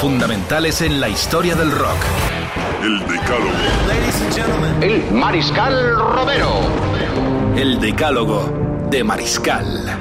Fundamentales en la historia del rock. El Decálogo. El Mariscal Romero. El decálogo de Mariscal.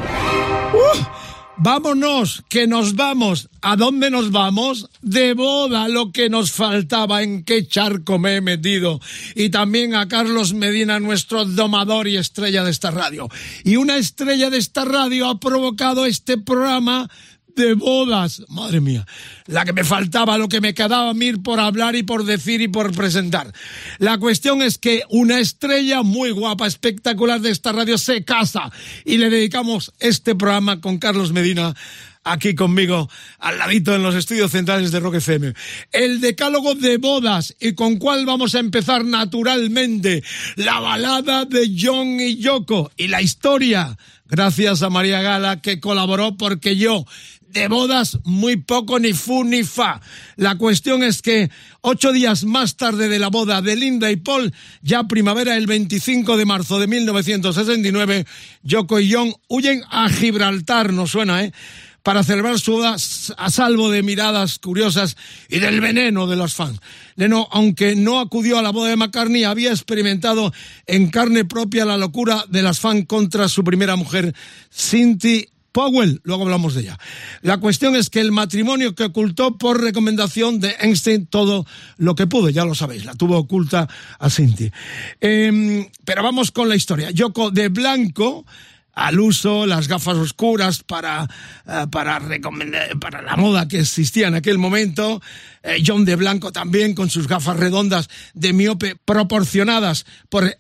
Vámonos, que nos vamos. ¿A dónde nos vamos? De boda, lo que nos faltaba, en qué charco me he metido. Y también a Carlos Medina, nuestro domador y estrella de esta radio. Y una estrella de esta radio ha provocado este programa de bodas. Madre mía, la que me faltaba, lo que me quedaba mí por hablar y por decir y por presentar. La cuestión es que una estrella muy guapa, espectacular de esta radio se casa y le dedicamos este programa con Carlos Medina aquí conmigo, al ladito en los estudios centrales de Rock FM. El decálogo de bodas, y con cuál vamos a empezar naturalmente, la balada de John y Yoko, y la historia, gracias a María Gala, que colaboró porque yo, de bodas, muy poco ni fu ni fa. La cuestión es que ocho días más tarde de la boda de Linda y Paul, ya primavera el 25 de marzo de 1969, Yoko y John huyen a Gibraltar, no suena, ¿eh? para celebrar su boda a salvo de miradas curiosas y del veneno de los fans. Leno, aunque no acudió a la boda de McCartney, había experimentado en carne propia la locura de las fans contra su primera mujer, Cindy Powell, luego hablamos de ella. La cuestión es que el matrimonio que ocultó por recomendación de Einstein todo lo que pudo, ya lo sabéis, la tuvo oculta a Cindy. Eh, pero vamos con la historia. Yoko de blanco al uso, las gafas oscuras para, uh, para, para la moda que existía en aquel momento, eh, John de Blanco también con sus gafas redondas de miope proporcionadas por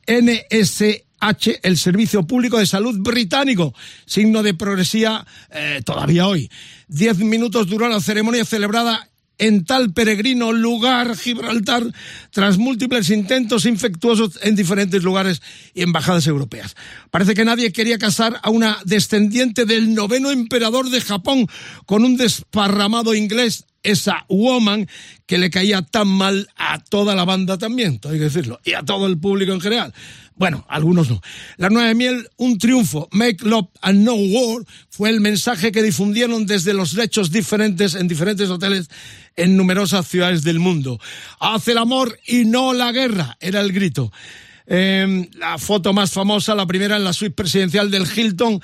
NSH, el Servicio Público de Salud británico, signo de progresía eh, todavía hoy. Diez minutos duró la ceremonia celebrada en tal peregrino lugar, Gibraltar, tras múltiples intentos infectuosos en diferentes lugares y embajadas europeas. Parece que nadie quería casar a una descendiente del noveno emperador de Japón con un desparramado inglés esa woman que le caía tan mal a toda la banda también, hay que decirlo, y a todo el público en general. Bueno, algunos no. La nueva de miel, un triunfo. Make love and no war fue el mensaje que difundieron desde los lechos diferentes en diferentes hoteles en numerosas ciudades del mundo. Haz el amor y no la guerra, era el grito. Eh, la foto más famosa, la primera en la suite presidencial del Hilton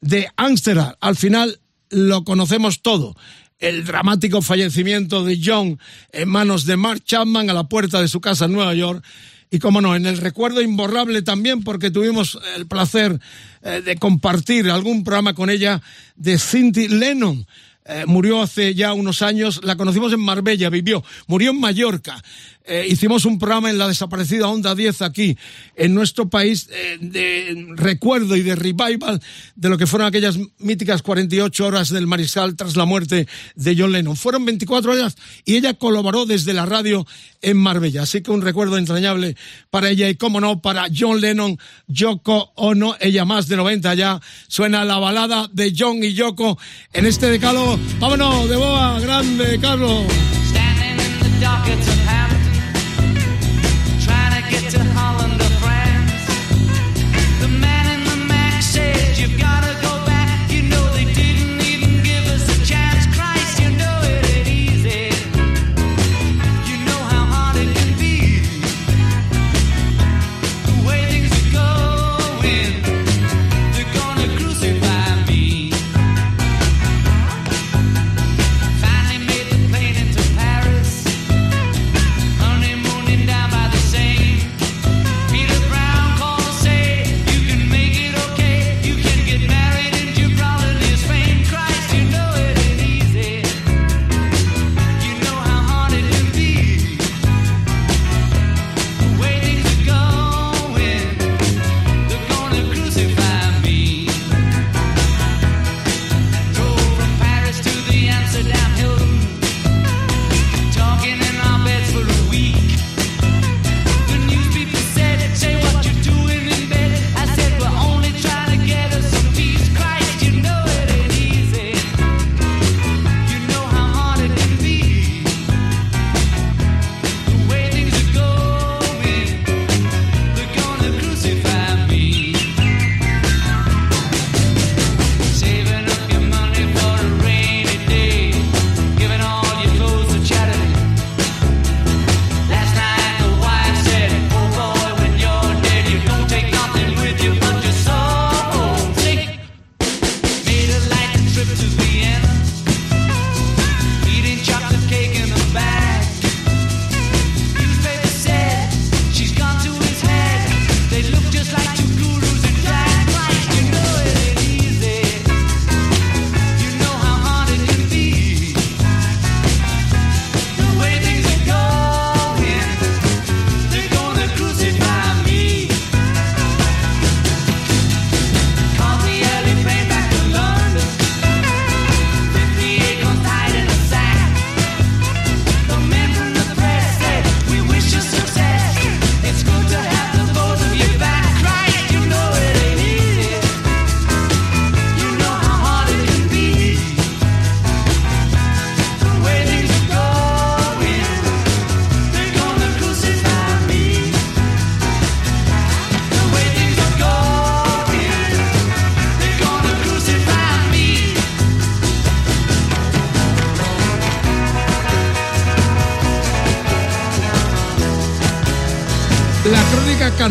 de Ámsterdam. Al final lo conocemos todo el dramático fallecimiento de John en manos de Mark Chapman a la puerta de su casa en Nueva York. Y como no, en el recuerdo imborrable también porque tuvimos el placer eh, de compartir algún programa con ella de Cindy Lennon. Eh, murió hace ya unos años, la conocimos en Marbella, vivió, murió en Mallorca. Eh, hicimos un programa en la desaparecida Onda 10 aquí, en nuestro país, eh, de recuerdo y de revival de lo que fueron aquellas míticas 48 horas del Mariscal tras la muerte de John Lennon. Fueron 24 horas y ella colaboró desde la radio en Marbella. Así que un recuerdo entrañable para ella y, como no, para John Lennon, Yoko Ono, ella más de 90 ya. Suena la balada de John y Yoko en este decalo. Vámonos, de boa, grande, Carlos.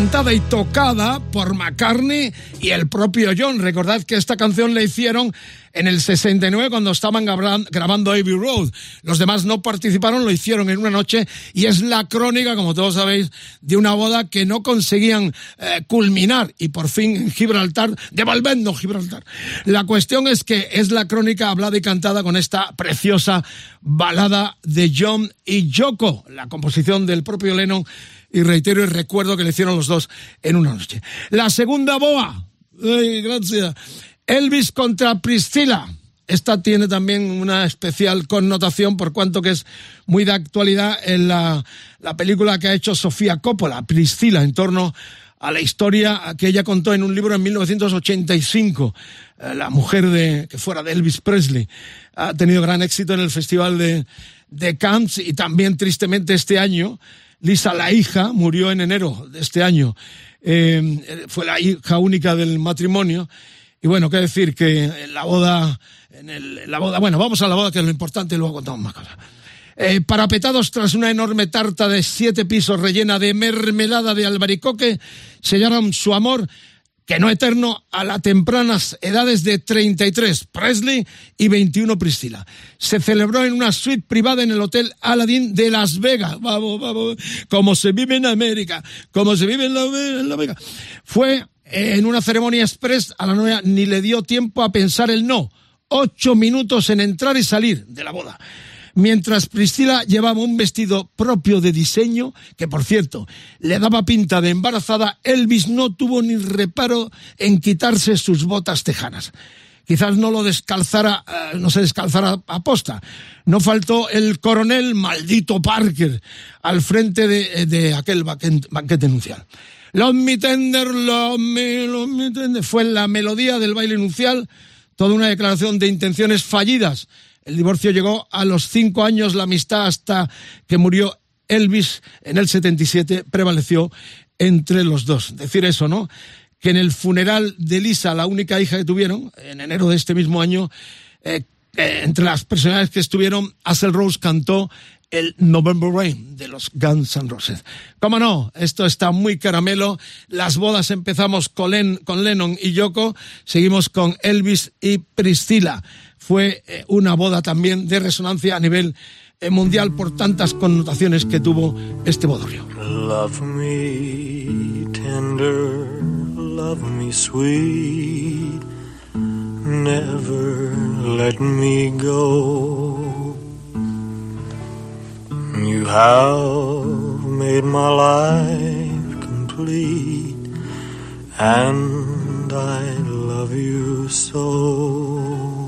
Y tocada por McCartney y el propio John. Recordad que esta canción la hicieron en el 69 cuando estaban grabando Abbey Road. Los demás no participaron, lo hicieron en una noche y es la crónica, como todos sabéis, de una boda que no conseguían eh, culminar y por fin en Gibraltar, devolviendo Gibraltar. La cuestión es que es la crónica hablada y cantada con esta preciosa balada de John y Yoko, la composición del propio Lennon y reitero y recuerdo que le hicieron los dos en una noche. La segunda boa. Gracias. Elvis contra Priscila. Esta tiene también una especial connotación por cuanto que es muy de actualidad en la, la película que ha hecho Sofía Coppola, Priscila, en torno a la historia que ella contó en un libro en 1985, eh, la mujer de, que fuera de Elvis Presley. Ha tenido gran éxito en el Festival de, de Cannes y también tristemente este año Lisa, la hija, murió en enero de este año. Eh, fue la hija única del matrimonio. Y bueno, qué decir que en la boda, en, la boda, bueno, vamos a la boda que es lo importante y luego contamos más cosas. Eh, parapetados tras una enorme tarta de siete pisos rellena de mermelada de albaricoque, sellaron su amor que no eterno, a las tempranas edades de 33 Presley y 21 Priscila. Se celebró en una suite privada en el Hotel Aladdin de Las Vegas. Vamos, vamos, como se vive en América, como se vive en, la, Vega. Fue en una ceremonia express a la novia ni le dio tiempo a pensar el no. Ocho minutos en entrar y salir de la boda. Mientras Priscila llevaba un vestido propio de diseño, que por cierto le daba pinta de embarazada, Elvis no tuvo ni reparo en quitarse sus botas tejanas quizás no lo descalzara, eh, no se descalzara a posta. No faltó el coronel maldito Parker al frente de, de aquel banquete nupcial. Love me tender, love me, love me tender, fue la melodía del baile nupcial, toda una declaración de intenciones fallidas el divorcio llegó a los cinco años, la amistad hasta que murió Elvis en el 77 prevaleció entre los dos. Decir eso, ¿no? Que en el funeral de Lisa, la única hija que tuvieron, en enero de este mismo año, eh, entre las personas que estuvieron, Axel Rose cantó el November Rain de los Guns N' Roses. ¿Cómo no? Esto está muy caramelo. Las bodas empezamos con, con Lennon y Yoko, seguimos con Elvis y Priscila fue eh, una boda también de resonancia a nivel eh, mundial por tantas connotaciones que tuvo este bodorrio. Love me tender, love me sweet, never let me go. You have made my life complete, and I love you so.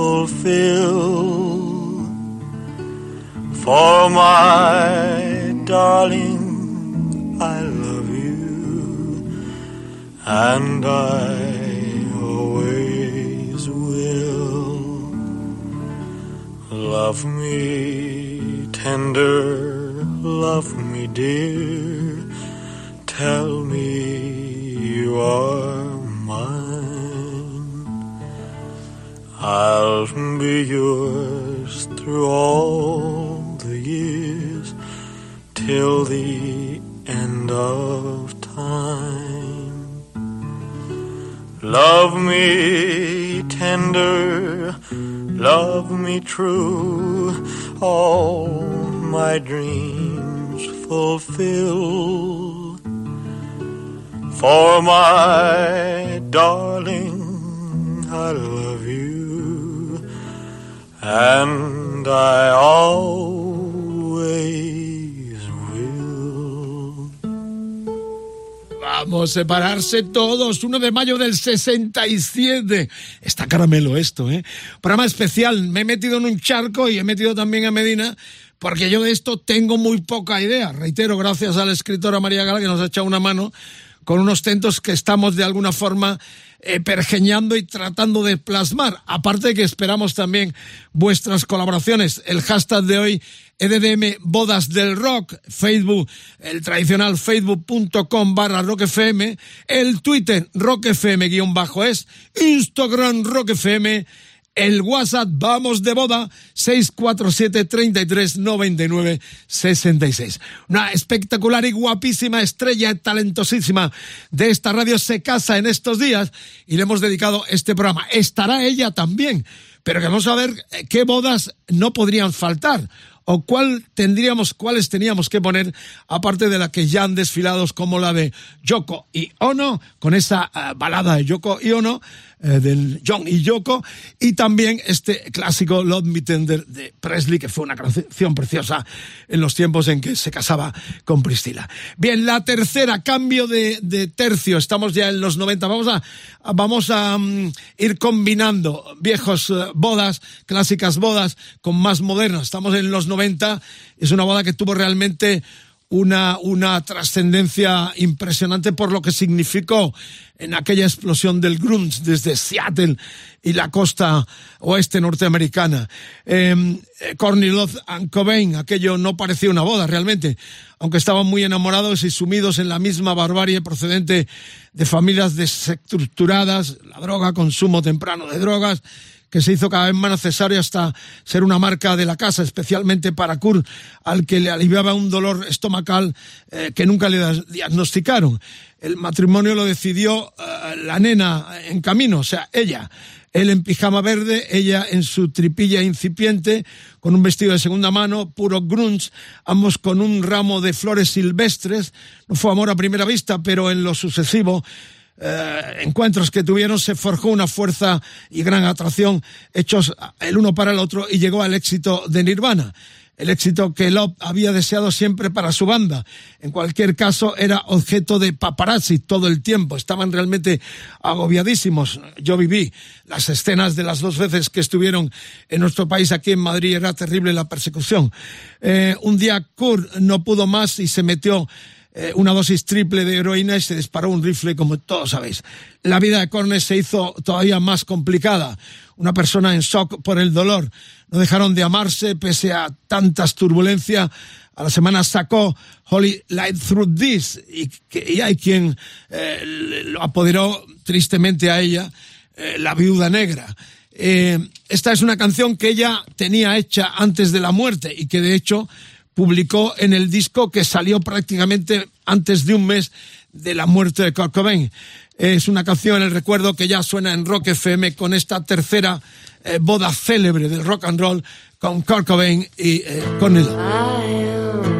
fulfill. For my darling, I love you, and I always will. Love me tender, love me dear, tell me you are I'll be yours through all the years till the end of time. Love me tender, love me true, all my dreams fulfill for my darling. I love and I always will. Vamos a separarse todos. 1 de mayo del 67. Está caramelo esto, ¿eh? Programa especial. Me he metido en un charco y he metido también a Medina porque yo de esto tengo muy poca idea. Reitero, gracias a la escritora María Gala que nos ha echado una mano con unos tentos que estamos de alguna forma eh, pergeñando y tratando de plasmar. Aparte de que esperamos también vuestras colaboraciones. El hashtag de hoy, EDDM Bodas del Rock, Facebook, el tradicional facebook.com barra rockfm, el Twitter rockfm guion bajo es, Instagram rockfm, el WhatsApp Vamos de Boda 647 33 99 66. Una espectacular y guapísima estrella talentosísima de esta radio se casa en estos días y le hemos dedicado este programa. Estará ella también, pero queremos saber eh, qué bodas no podrían faltar o cuál tendríamos, cuáles teníamos que poner, aparte de la que ya han desfilado como la de Yoko y Ono, con esa uh, balada de Yoko y Ono, eh, del John y Yoko, y también este clásico Love Me Tender de Presley, que fue una canción preciosa en los tiempos en que se casaba con Priscila. Bien, la tercera, cambio de, de tercio, estamos ya en los 90, vamos a, vamos a um, ir combinando viejos uh, bodas, clásicas bodas, con más modernas, estamos en los 90, es una boda que tuvo realmente una, una trascendencia impresionante por lo que significó en aquella explosión del grunge desde Seattle y la costa oeste norteamericana. Eh, Courtney Love and Cobain, aquello no parecía una boda realmente, aunque estaban muy enamorados y sumidos en la misma barbarie procedente de familias desestructuradas, la droga, consumo temprano de drogas, que se hizo cada vez más necesario hasta ser una marca de la casa, especialmente para Kurt, al que le aliviaba un dolor estomacal eh, que nunca le diagnosticaron. El matrimonio lo decidió uh, la nena en camino, o sea, ella. Él en pijama verde, ella en su tripilla incipiente, con un vestido de segunda mano, puro grunge, ambos con un ramo de flores silvestres. No fue amor a primera vista, pero en lo sucesivo eh, encuentros que tuvieron se forjó una fuerza y gran atracción hechos el uno para el otro y llegó al éxito de Nirvana. El éxito que Love había deseado siempre para su banda. En cualquier caso, era objeto de paparazzi todo el tiempo. Estaban realmente agobiadísimos. Yo viví las escenas de las dos veces que estuvieron en nuestro país, aquí en Madrid. Era terrible la persecución. Eh, un día Kurt no pudo más y se metió eh, una dosis triple de heroína y se disparó un rifle, como todos sabéis. La vida de Cornes se hizo todavía más complicada. Una persona en shock por el dolor. No dejaron de amarse pese a tantas turbulencias. A la semana sacó Holy Light Through This y, hay quien eh, lo apoderó tristemente a ella, eh, la viuda negra. Esta es una canción que ella tenía hecha antes de la muerte y que de hecho publicó en el disco que salió prácticamente antes de un mes de la muerte de Kurt Cobain. Es una canción el recuerdo que ya suena en Rock FM con esta tercera eh, boda célebre del rock and roll con Kurt Cobain y eh, con el...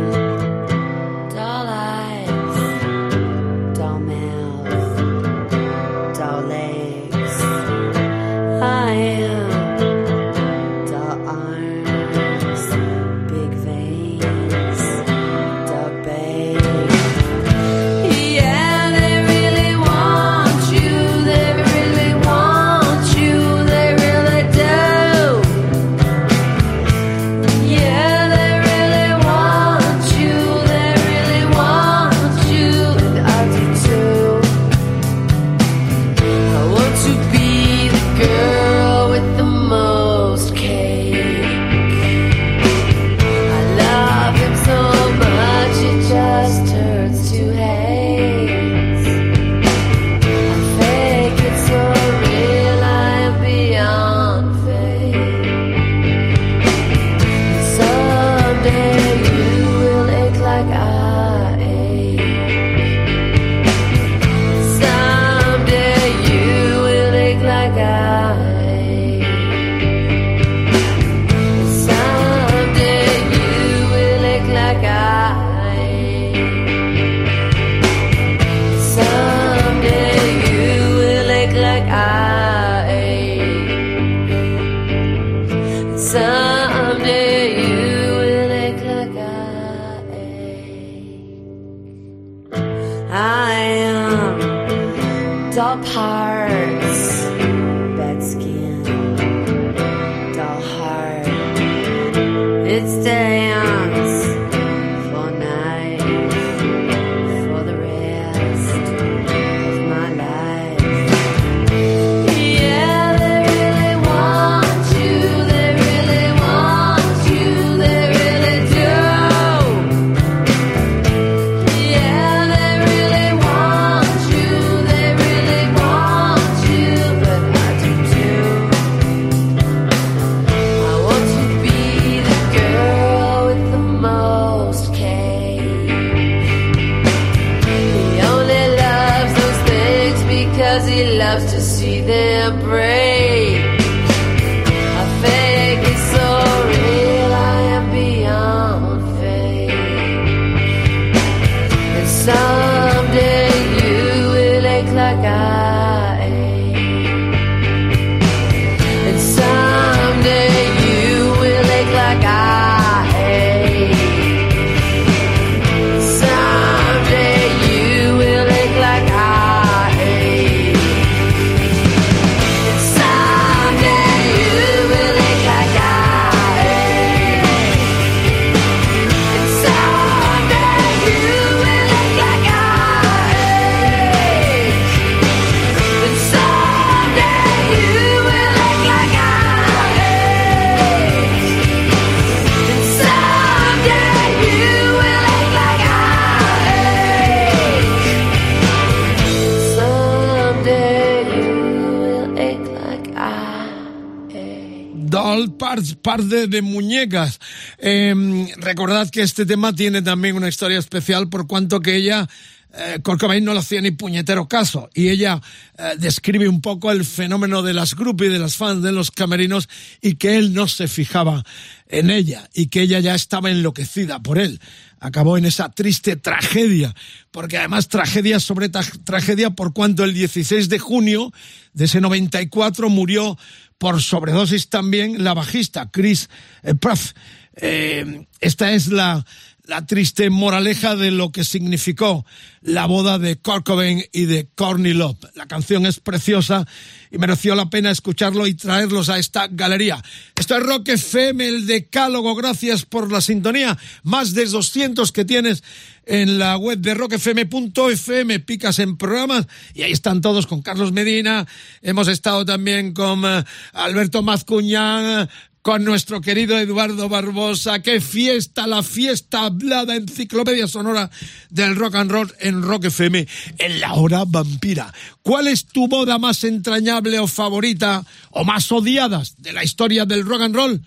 Par de, muñecas. Eh, recordad que este tema tiene también una historia especial por cuanto que ella, eh, Kurt Cobain no le hacía ni puñetero caso y ella eh, describe un poco el fenómeno de las groupies, de las fans, de los camerinos y que él no se fijaba en ella y que ella ya estaba enloquecida por él. Acabó en esa triste tragedia, porque además tragedia sobre tragedia por cuanto el 16 de junio de ese 94 murió por sobredosis también la bajista Chris eh, Pruff. Eh, esta es la, la triste moraleja de lo que significó la boda de Kurt Cobain y de Courtney Love. La canción es preciosa y mereció la pena escucharlo y traerlos a esta galería. Esto es Rock FM, el decálogo. Gracias por la sintonía. Más de 200 que tienes en la web de rockfm.fm. Picas en programas y ahí están todos con Carlos Medina. Hemos estado también con eh, Alberto Mazcuñán, con nuestro querido Eduardo Barbosa. ¡Qué fiesta! La fiesta hablada, enciclopedia sonora del rock and roll en Rock FM en la hora vampira. ¿Cuál es tu boda más entrañable o favorita o más odiadas de la historia del rock and roll?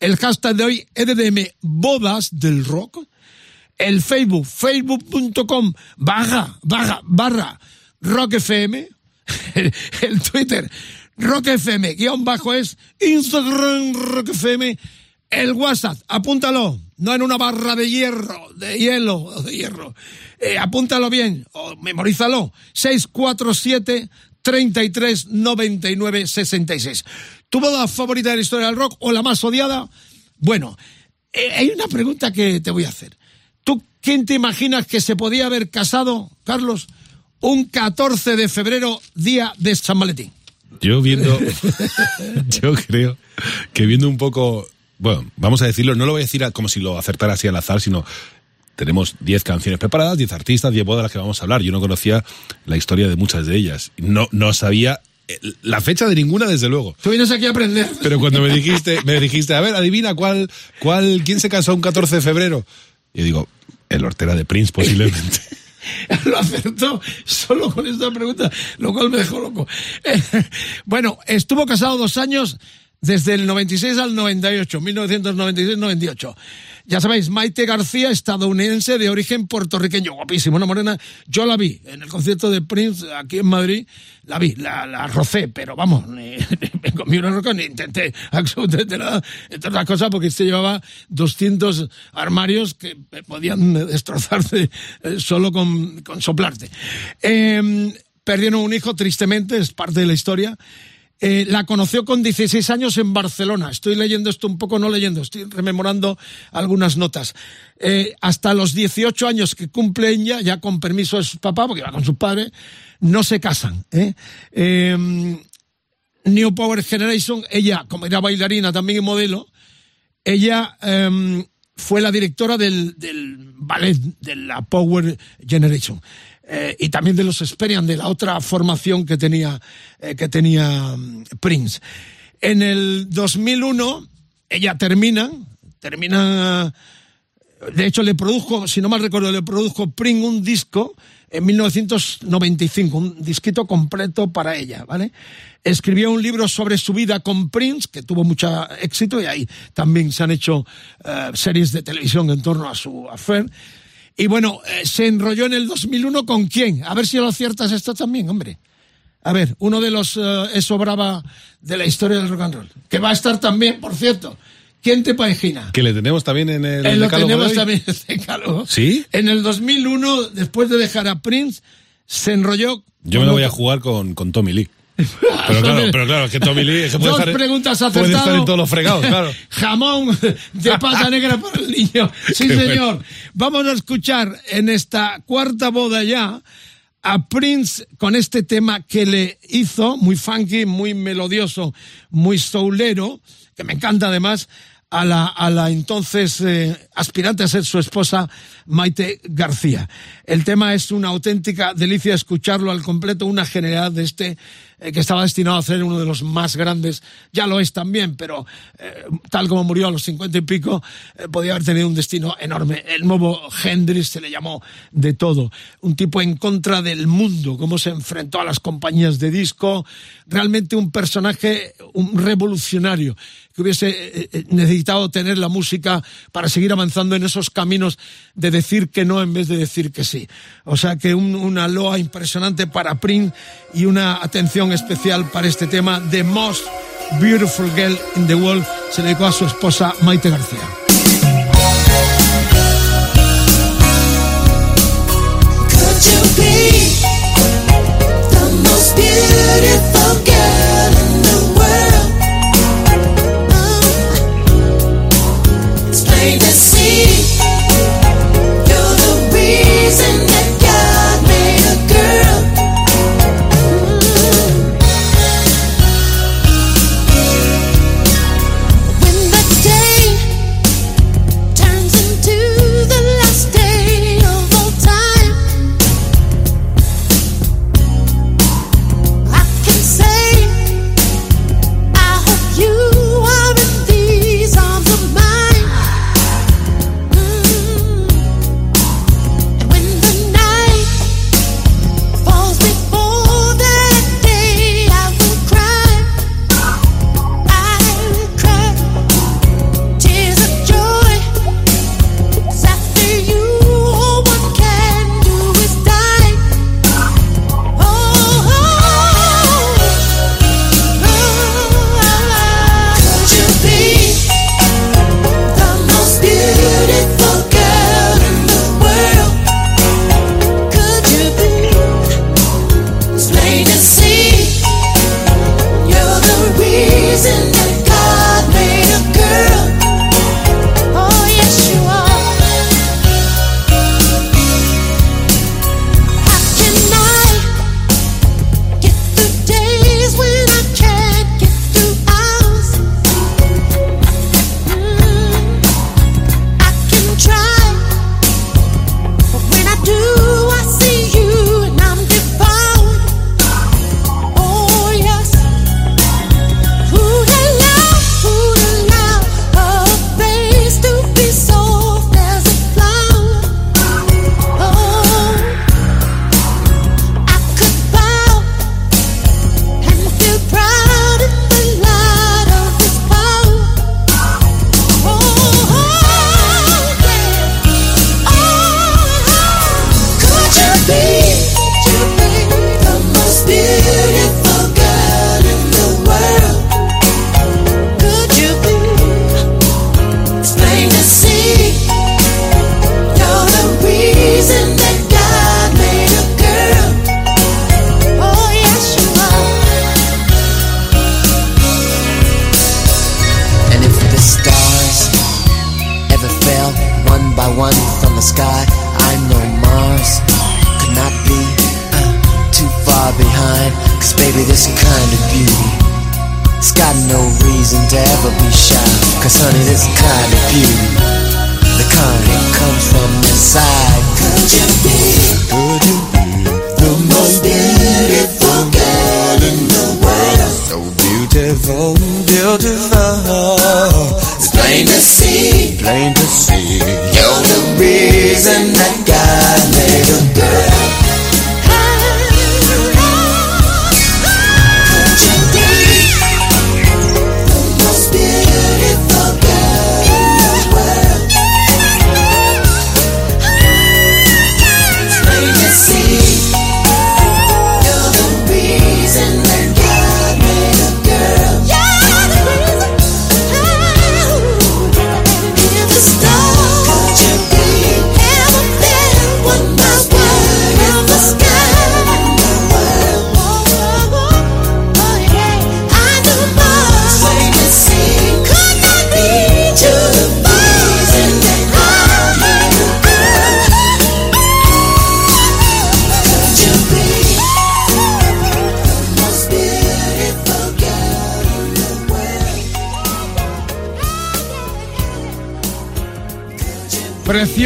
El hashtag de hoy, EDM, bodas del rock. El Facebook, facebook.com, barra, barra, barra, Rock FM. El, Twitter, Rock FM, guion bajo es Instagram Rock FM. El WhatsApp, apúntalo, no en una barra de hierro, de hielo, de hierro. Eh, apúntalo bien, o memorízalo. 647 33 99 66. ¿Tu boda favorita de la historia del rock o la más odiada? Bueno, eh, hay una pregunta que te voy a hacer. ¿Tú quién te imaginas que se podía haber casado, Carlos, un 14 de febrero, día de San Valentín? Yo viendo, yo creo que viendo un poco, bueno, vamos a decirlo, no lo voy a decir como si lo acertara así al azar, sino tenemos 10 canciones preparadas, 10 artistas, 10 bodas de las que vamos a hablar. Yo no conocía la historia de muchas de ellas. No, no sabía eh, la fecha de ninguna, desde luego. Tú vienes aquí a aprender. Pero cuando me dijiste, me dijiste, a ver, adivina cuál, cuál, quién se casó un 14 de febrero. Y digo, el hortera de Prince, posiblemente. Lo acertó solo con esta pregunta, lo cual me dejó loco. Bueno, estuvo casado dos años, desde el 96 al 98, 1996-98. Ya sabéis, Maite García, estadounidense de origen puertorriqueño, guapísimo, una morena. Yo la vi en el concierto de Prince aquí en Madrid, la vi, la, la rocé, pero vamos, ni, me comí una roca ni intenté absolutamente nada, entre otras cosas porque se llevaba 200 armarios que podían destrozarse eh, solo con, con soplarte. Eh, perdieron un hijo, tristemente, es parte de la historia. Eh, la conoció con 16 años en Barcelona. Estoy leyendo esto un poco, no leyendo, estoy rememorando algunas notas. Eh, hasta los 18 años que cumplen ya, ya con permiso de su papá, porque va con su padre, no se casan. ¿eh? New Power Generation, ella, como era bailarina también y modelo, ella eh, fue la directora del ballet de la Power Generation. Eh, y también de los Experian, de la otra formación que tenía, eh, que tenía mm, Prince. En el 2001, ella termina, termina, de hecho le produjo, si no mal recuerdo, le produjo Prince un disco en 1995, un disquito completo para ella, ¿vale? Escribió un libro sobre su vida con Prince, que tuvo mucho éxito, y ahí también se han hecho eh, series de televisión en torno a su affair. Y bueno, eh, se enrolló en el 2001 con quién? A ver si lo aciertas esto también, hombre. A ver, uno de los eh, eso brava de la historia del rock and roll, que va a estar también, por cierto. ¿Quién te imagina? Que le tenemos también en el Eh, lo tenemos hoy. también en el decálogo. ¿Sí? En el 2001, después de dejar a Prince, se enrolló. Yo me lo voy a jugar con, con Tommy Lee. Pero claro, pero claro, es que Tommy Lee es que puede Dos estar, preguntas puede acertadas. estar en todos los fregados, claro. Jamón de pata negra para el niño. Sí, Qué señor. Vamos a escuchar en esta cuarta boda ya a Prince con este tema que le hizo, muy funky, muy melodioso, muy soulero, que me encanta además, a la, a la entonces eh, aspirante a ser su esposa, Maite García. El tema es una auténtica delicia escucharlo al completo, una generalidad de este eh, que estaba destinado a ser uno de los más grandes, ya lo es también, pero eh, tal como murió a los cincuenta y pico, eh, podía haber tenido un destino enorme. El nuevo Hendrix se le llamó de todo, un tipo en contra del mundo, cómo se enfrentó a las compañías de disco, realmente un personaje, un revolucionario que hubiese eh, necesitado tener la música para seguir avanzando en esos caminos de decir que no en vez de decir que sí. O sea que un- una loa impresionante para Prince y una atención especial para este tema, The Most Beautiful Girl in the World, se dedicó a su esposa Maite García.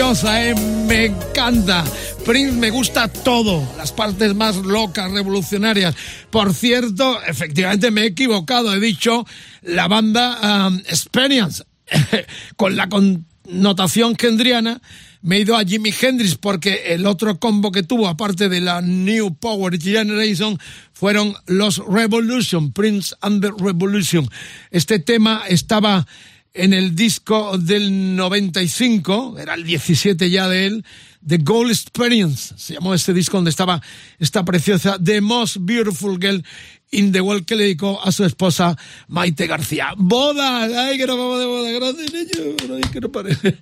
¿Eh? Me encanta. Prince me gusta todo, las partes más locas, revolucionarias. Por cierto, efectivamente me he equivocado, he dicho la banda um, Experience, con la connotación gendriana. Me he ido a Jimi Hendrix porque el otro combo que tuvo, aparte de la New Power Generation, fueron los Revolution, Prince and the Revolution. Este tema estaba en el disco del 95, era el 17 ya de él, The Gold Experience, se llamó este disco donde estaba esta preciosa The Most Beautiful Girl in the World que le dedicó a su esposa Maite García. Boda, ay que no vamos de boda, gracias niño, ay que no parece.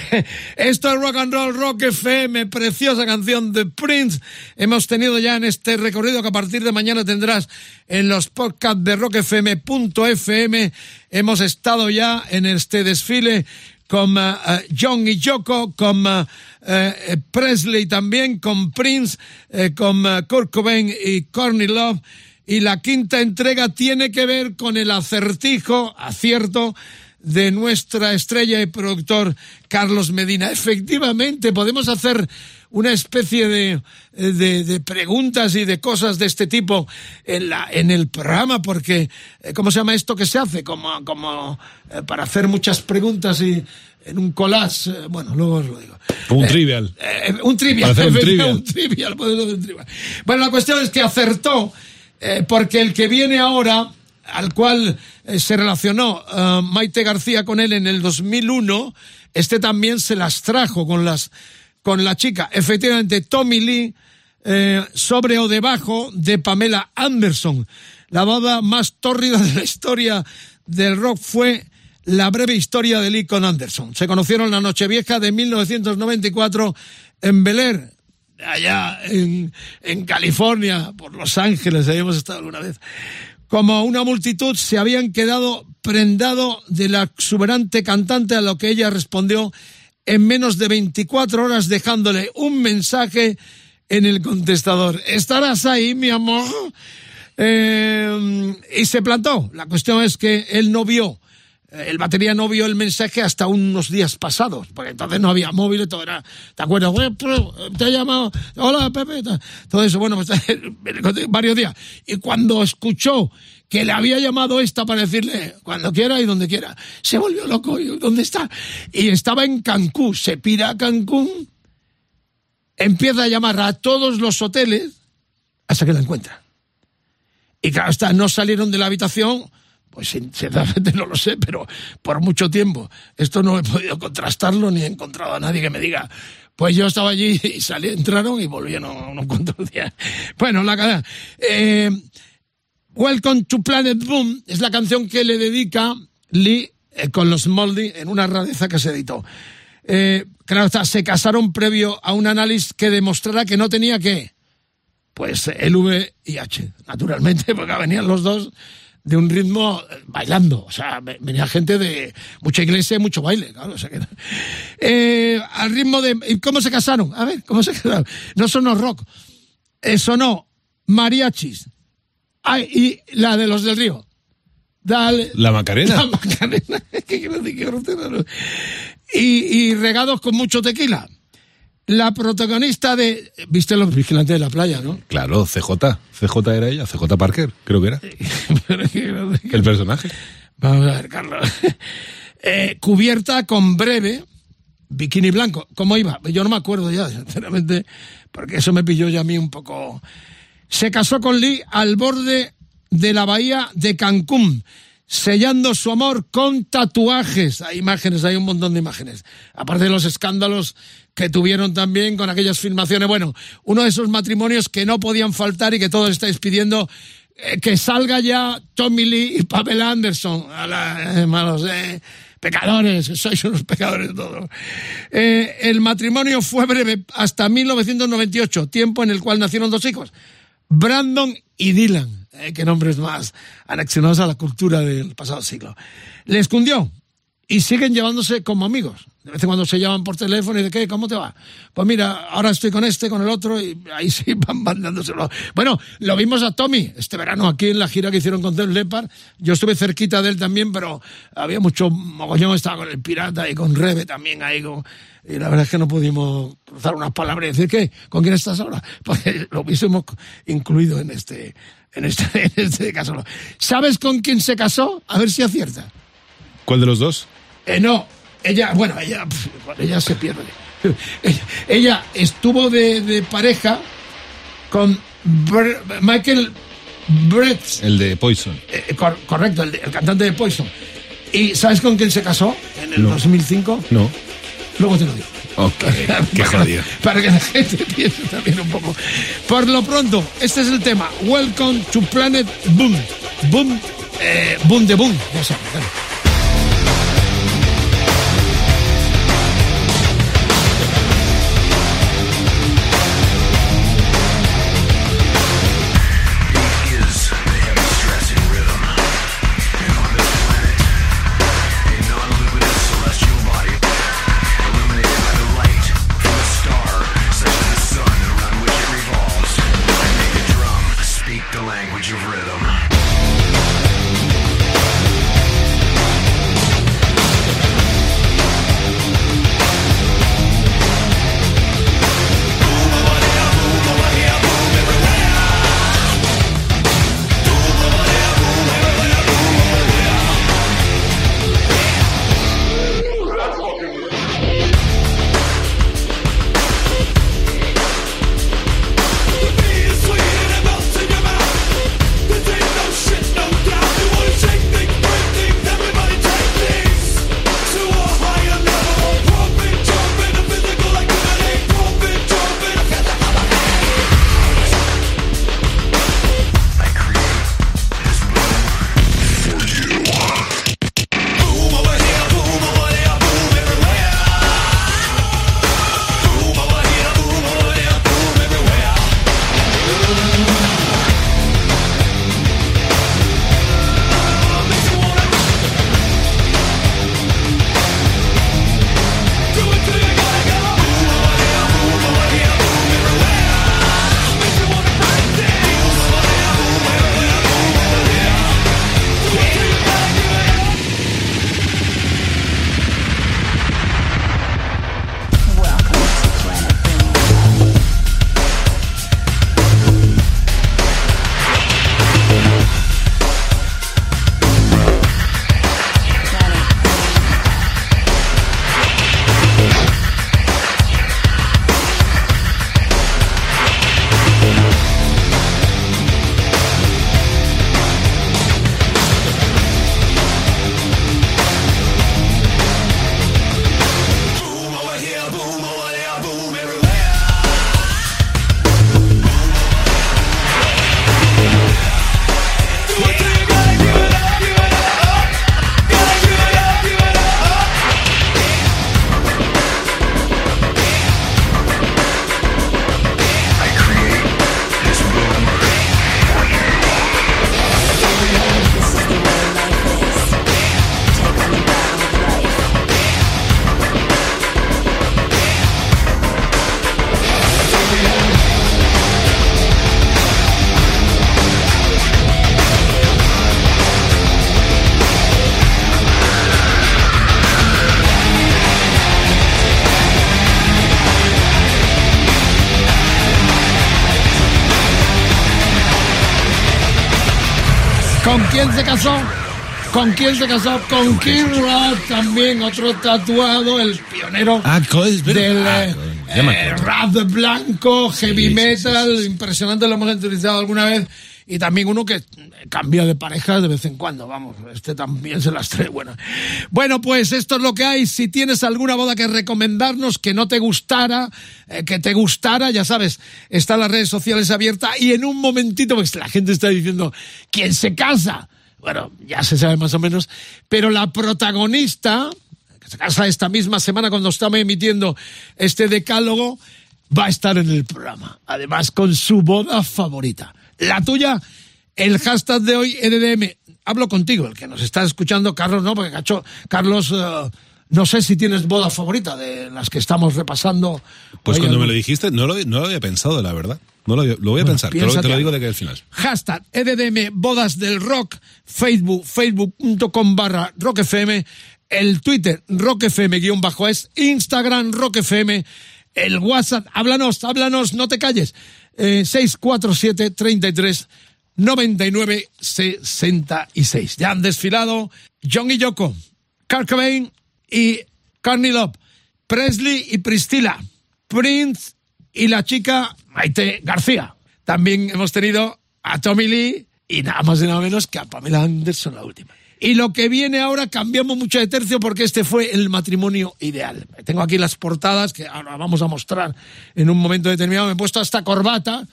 Esto es Rock and Roll Rock FM, preciosa canción de Prince. Hemos tenido ya en este recorrido que a partir de mañana tendrás en los podcasts de rockfm.fm. Hemos estado ya en este desfile con uh, John y Yoko, con uh, Presley también, con Prince, eh, con Kurt Cobain y Courtney Love. Y la quinta entrega tiene que ver con el acertijo, acierto, de nuestra estrella y productor Carlos Medina. Efectivamente, podemos hacer una especie de, de, de, preguntas y de cosas de este tipo en, la, en el programa, porque, ¿cómo se llama esto que se hace? Como, como eh, para hacer muchas preguntas y en un collage, eh, bueno, luego os lo digo. Un eh, trivial. Eh, un trivial. Para hacer un trivial. un trivial, un trivial. Bueno, la cuestión es que acertó, porque el que viene ahora al cual eh, se relacionó uh, Maite García con él en el 2001, este también se las trajo con las con la chica. Efectivamente, Tommy Lee eh, sobre o debajo de Pamela Anderson. La boda más tórrida de la historia del rock fue la breve historia de Lee con Anderson. Se conocieron la Nochevieja de 1994 en Bel Air, allá en, en California, por Los Ángeles, habíamos estado alguna vez como una multitud se habían quedado prendado de la exuberante cantante a lo que ella respondió en menos de 24 horas dejándole un mensaje en el contestador. ¿Estarás ahí, mi amor? Eh, y se plantó. La cuestión es que él no vio, el batería no vio el mensaje hasta unos días pasados, porque entonces no había móvil y todo era, ¿te acuerdas? Te ha llamado, hola Pepe, todo eso, bueno, pues varios días. Y cuando escuchó que le había llamado esta para decirle cuando quiera y donde quiera, se volvió loco, ¿y ¿dónde está? Y estaba en Cancún, se pira a Cancún, empieza a llamar a todos los hoteles hasta que la encuentra. Y claro, hasta no salieron de la habitación pues sinceramente no lo sé, pero por mucho tiempo. Esto no he podido contrastarlo ni he encontrado a nadie que me diga. Pues yo estaba allí y salí, entraron y volví, no, no encuentro el día. Bueno, la cadena. Eh, Welcome to Planet Boom es la canción que le dedica Lee eh, con los Moldy en una rareza que se editó. Eh, se casaron previo a un análisis que demostrara que no tenía que, pues el V y H, naturalmente, porque venían los dos de un ritmo eh, bailando. O sea, venía gente de mucha iglesia y mucho baile, claro. O sea que, eh, al ritmo de. ¿y ¿Cómo se casaron? A ver, ¿cómo se casaron? No sonó rock. Eh, sonó mariachis. Ay, y la de los del río. Dale. La Macarena. La Macarena. Y, y regados con mucho tequila. La protagonista de. ¿Viste los vigilantes de la playa, no? Claro, CJ. CJ era ella, CJ Parker, creo que era. El personaje. Vamos a ver, Carlos. Eh, cubierta con breve, bikini blanco. ¿Cómo iba? Yo no me acuerdo ya, sinceramente, porque eso me pilló ya a mí un poco. Se casó con Lee al borde de la bahía de Cancún, sellando su amor con tatuajes. Hay imágenes, hay un montón de imágenes. Aparte de los escándalos que tuvieron también con aquellas filmaciones. Bueno, uno de esos matrimonios que no podían faltar y que todos estáis pidiendo eh, que salga ya Tommy Lee y Pamela Anderson. A la, eh, malos, eh, pecadores, sois unos pecadores todos. Eh, el matrimonio fue breve hasta 1998, tiempo en el cual nacieron dos hijos, Brandon y Dylan. Eh, qué nombres más anexionados a la cultura del pasado siglo. Les cundió y siguen llevándose como amigos. De vez en cuando se llaman por teléfono y de qué, ¿cómo te va? Pues mira, ahora estoy con este, con el otro y ahí sí van mandándoselo. Bueno, lo vimos a Tommy este verano aquí en la gira que hicieron con Def Leppard. Yo estuve cerquita de él también, pero había mucho mogollón, estaba con el pirata y con Rebe también ahí. Con, y la verdad es que no pudimos cruzar unas palabras y decir, ¿qué? ¿Con quién estás ahora? Porque lo hubiésemos incluido en este, en este, en este caso. ¿Sabes con quién se casó? A ver si acierta. ¿Cuál de los dos? Eh, no, ella, bueno, ella, ella se pierde. Ella, ella estuvo de, de pareja con Michael Brett, El de Poison. eh, cor- correcto, el, de- el cantante de Poison. ¿Y sabes con quién se casó en el No. 2005? No. Luego te lo digo. Ok, qué Para- jodido. Para que la gente piense también un poco. Por lo pronto, este es el tema. Welcome to Planet Boom. Boom, eh, boom de boom. Ya sabes, claro. ¿Con quién se casó? ¿Con quién se casó? Con Kid Rock también, otro tatuado, el pionero Ah, del Ah, eh, eh, rap blanco, heavy Sí, sí, metal, impresionante, lo hemos utilizado alguna vez. Y también uno que cambia de pareja de vez en cuando, vamos, este también se las trae buena. Bueno, pues esto es lo que hay. Si tienes alguna boda que recomendarnos que no te gustara, eh, que te gustara, ya sabes, están las redes sociales abiertas y en un momentito, pues la gente está diciendo, ¿quién se casa? Bueno, ya se sabe más o menos, pero la protagonista, que se casa esta misma semana cuando estamos emitiendo este decálogo, va a estar en el programa. Además, con su boda favorita. La tuya, el hashtag de hoy, EDM. Hablo contigo, el que nos está escuchando, Carlos, no, porque cacho, Carlos eh, No sé si tienes boda favorita de las que estamos repasando. Pues cuando me lo dijiste, no lo, no lo había pensado, la verdad. No lo, lo voy a Bueno, pensar, te lo, te lo digo de que al final. Hashtag EDDM Bodas del Rock, Facebook, facebook.com barra Rock FM, el Twitter Rock FM guion bajo es, Instagram Rock FM, el WhatsApp, háblanos, háblanos, no te calles, eh, 647 33 99 66. Ya han desfilado John y Yoko, Kurt y Courtney Love, Presley y Priscilla, Prince y la chica Maite García. También hemos tenido a Tommy Lee y nada más y nada menos que a Pamela Anderson la última. Y lo que viene ahora cambiamos mucho de tercio porque este fue el matrimonio ideal. Tengo aquí las portadas que ahora vamos a mostrar en un momento determinado. Me he puesto esta corbata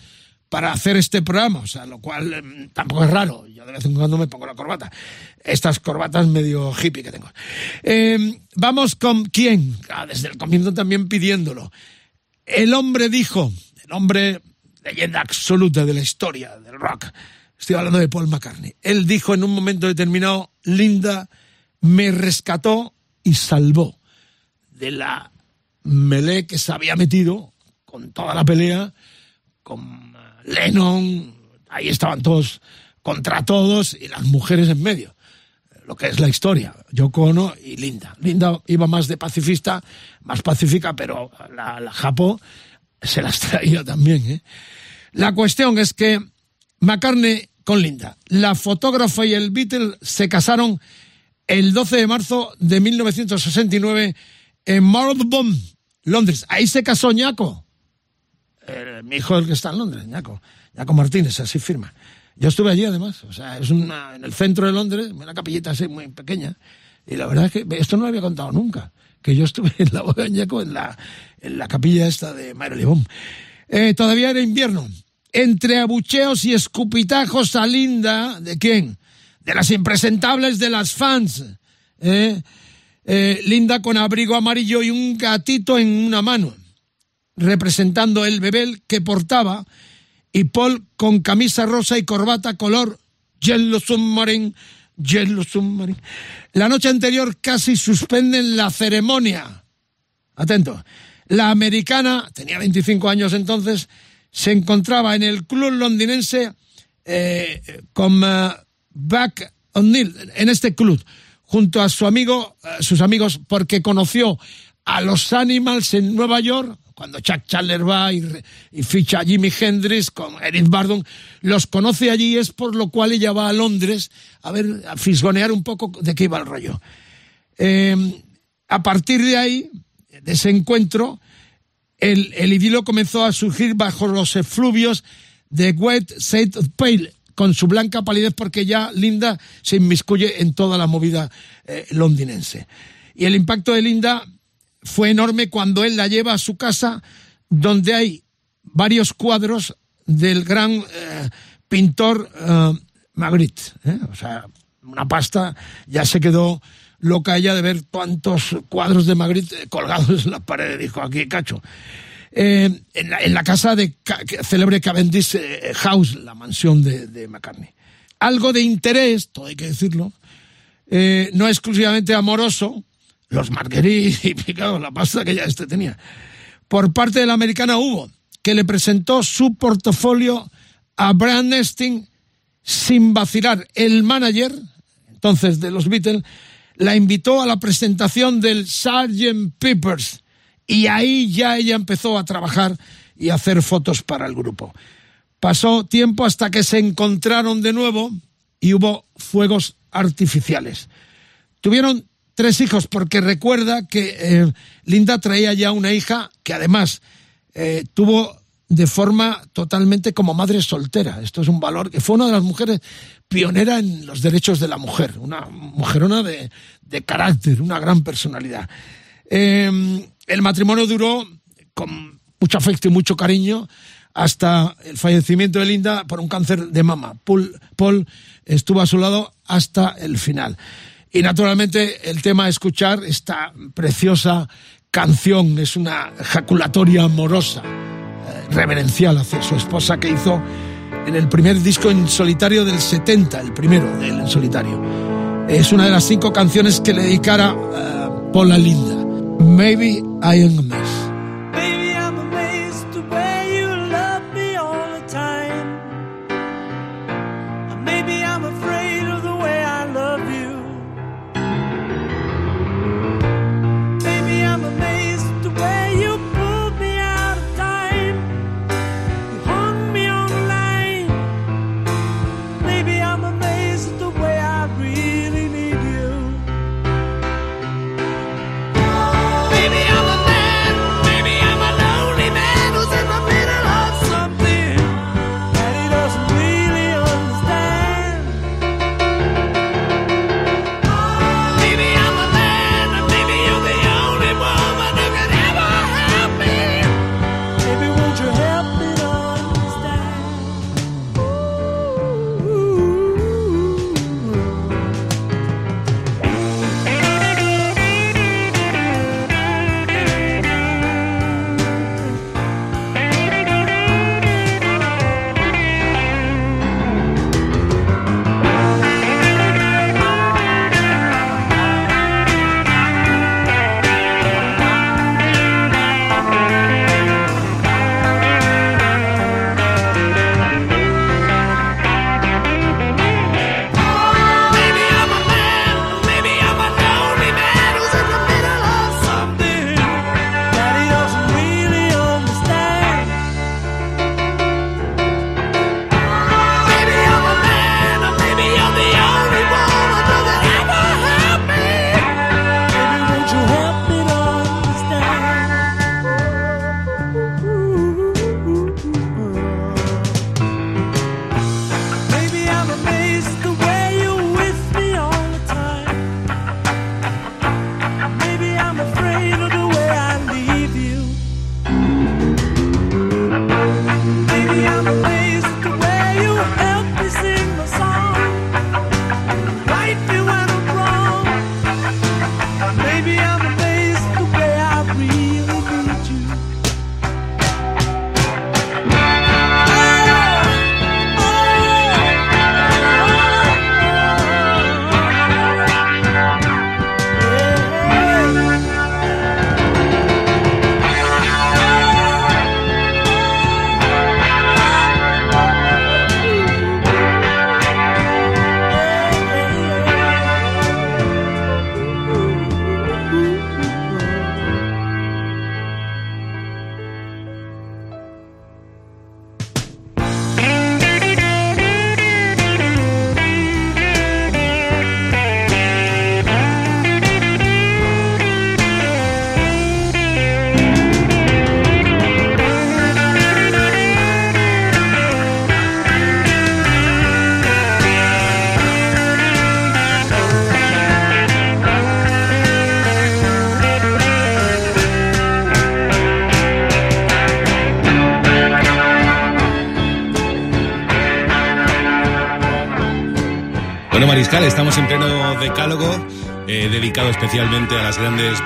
para hacer este programa, o sea, lo cual em, tampoco es raro. Yo de vez en cuando me pongo la corbata. Estas corbatas medio hippie que tengo. Em, vamos con quién. Ah, desde el comienzo también pidiéndolo. El hombre dijo, el hombre leyenda absoluta de la historia del rock. Estoy hablando de Paul McCartney. Él dijo en un momento determinado, Linda me rescató y salvó de la melee que se había metido con toda la pelea, con Lennon, ahí estaban todos contra todos y las mujeres en medio. Lo que es la historia, Yoko Ono y Linda. Linda iba más de pacifista, más pacífica, pero la, la se las traía también. ¿eh? La cuestión es que McCartney con Linda, la fotógrafa y el Beatle se casaron el 12 de marzo de 1969 en Marylebone, Londres. Ahí se casó Ñaco. Mi hijo el que está en Londres, Ñaco. Ñaco Martínez, así firma. Yo estuve allí además, o sea, es en el centro de Londres, una capillita así muy pequeña. Y la verdad es que esto no lo había contado nunca, que yo estuve en la boda de Ñaco en la, en la capilla esta de Marylebone. Eh, todavía era invierno. Entre abucheos y escupitajos a Linda, ¿de quién? De las impresentables de las fans. ¿eh? Eh, Linda con abrigo amarillo y un gatito en una mano, representando el bebé que portaba, y Paul con camisa rosa y corbata color Yellow Submarine, Yellow Submarine. La noche anterior casi suspenden la ceremonia. Atento. La americana, tenía 25 años entonces, se encontraba en el club londinense eh, con eh, Buck O'Neill, en este club, junto a su amigo, eh, sus amigos, porque conoció a los Animals en Nueva York, cuando Chuck Chandler va y, y ficha a Jimi Hendrix con Eric Bardon, los conoce allí, es por lo cual ella va a Londres a ver, a fisgonear un poco de qué iba el rollo. Eh, a partir de ahí, de ese encuentro, el, el idilio comenzó a surgir bajo los efluvios de Wet Saint Pale, con su blanca palidez, porque ya Linda se inmiscuye en toda la movida eh, londinense. Y el impacto de Linda fue enorme cuando él la lleva a su casa, donde hay varios cuadros del gran eh, pintor eh, Magritte. O sea, una pasta, ya se quedó loca ella de ver tantos cuadros de Magritte colgados en la pared, dijo aquí, cacho. Eh, en, la, casa de célebre Cavendish eh, House, la mansión de, McCartney. Algo de interés, todo hay que decirlo, eh, no exclusivamente amoroso, los Marguerite y picado, la pasta que ya este tenía. Por parte de la americana hubo, que le presentó su portafolio a Brian Nesting sin vacilar. El manager, entonces de los Beatles, la invitó a la presentación del Sgt. Peppers y ahí ya ella empezó a trabajar y a hacer fotos para el grupo. Pasó tiempo hasta que se encontraron de nuevo y hubo fuegos artificiales. Tuvieron tres hijos porque recuerda que eh, Linda traía ya una hija que además eh, tuvo de forma totalmente como madre soltera. Esto es un valor que fue una de las mujeres pionera en los derechos de la mujer, una mujerona de, de carácter, una gran personalidad. Eh, el matrimonio duró con mucho afecto y mucho cariño hasta el fallecimiento de Linda por un cáncer de mama. Paul, Paul estuvo a su lado hasta el final. Y naturalmente el tema escuchar, esta preciosa canción, es una ejaculatoria amorosa, reverencial hacia su esposa que hizo en el primer disco en solitario del 70, el primero de él en solitario. Es una de las cinco canciones que le dedicara eh, por la linda. Maybe I am a mess.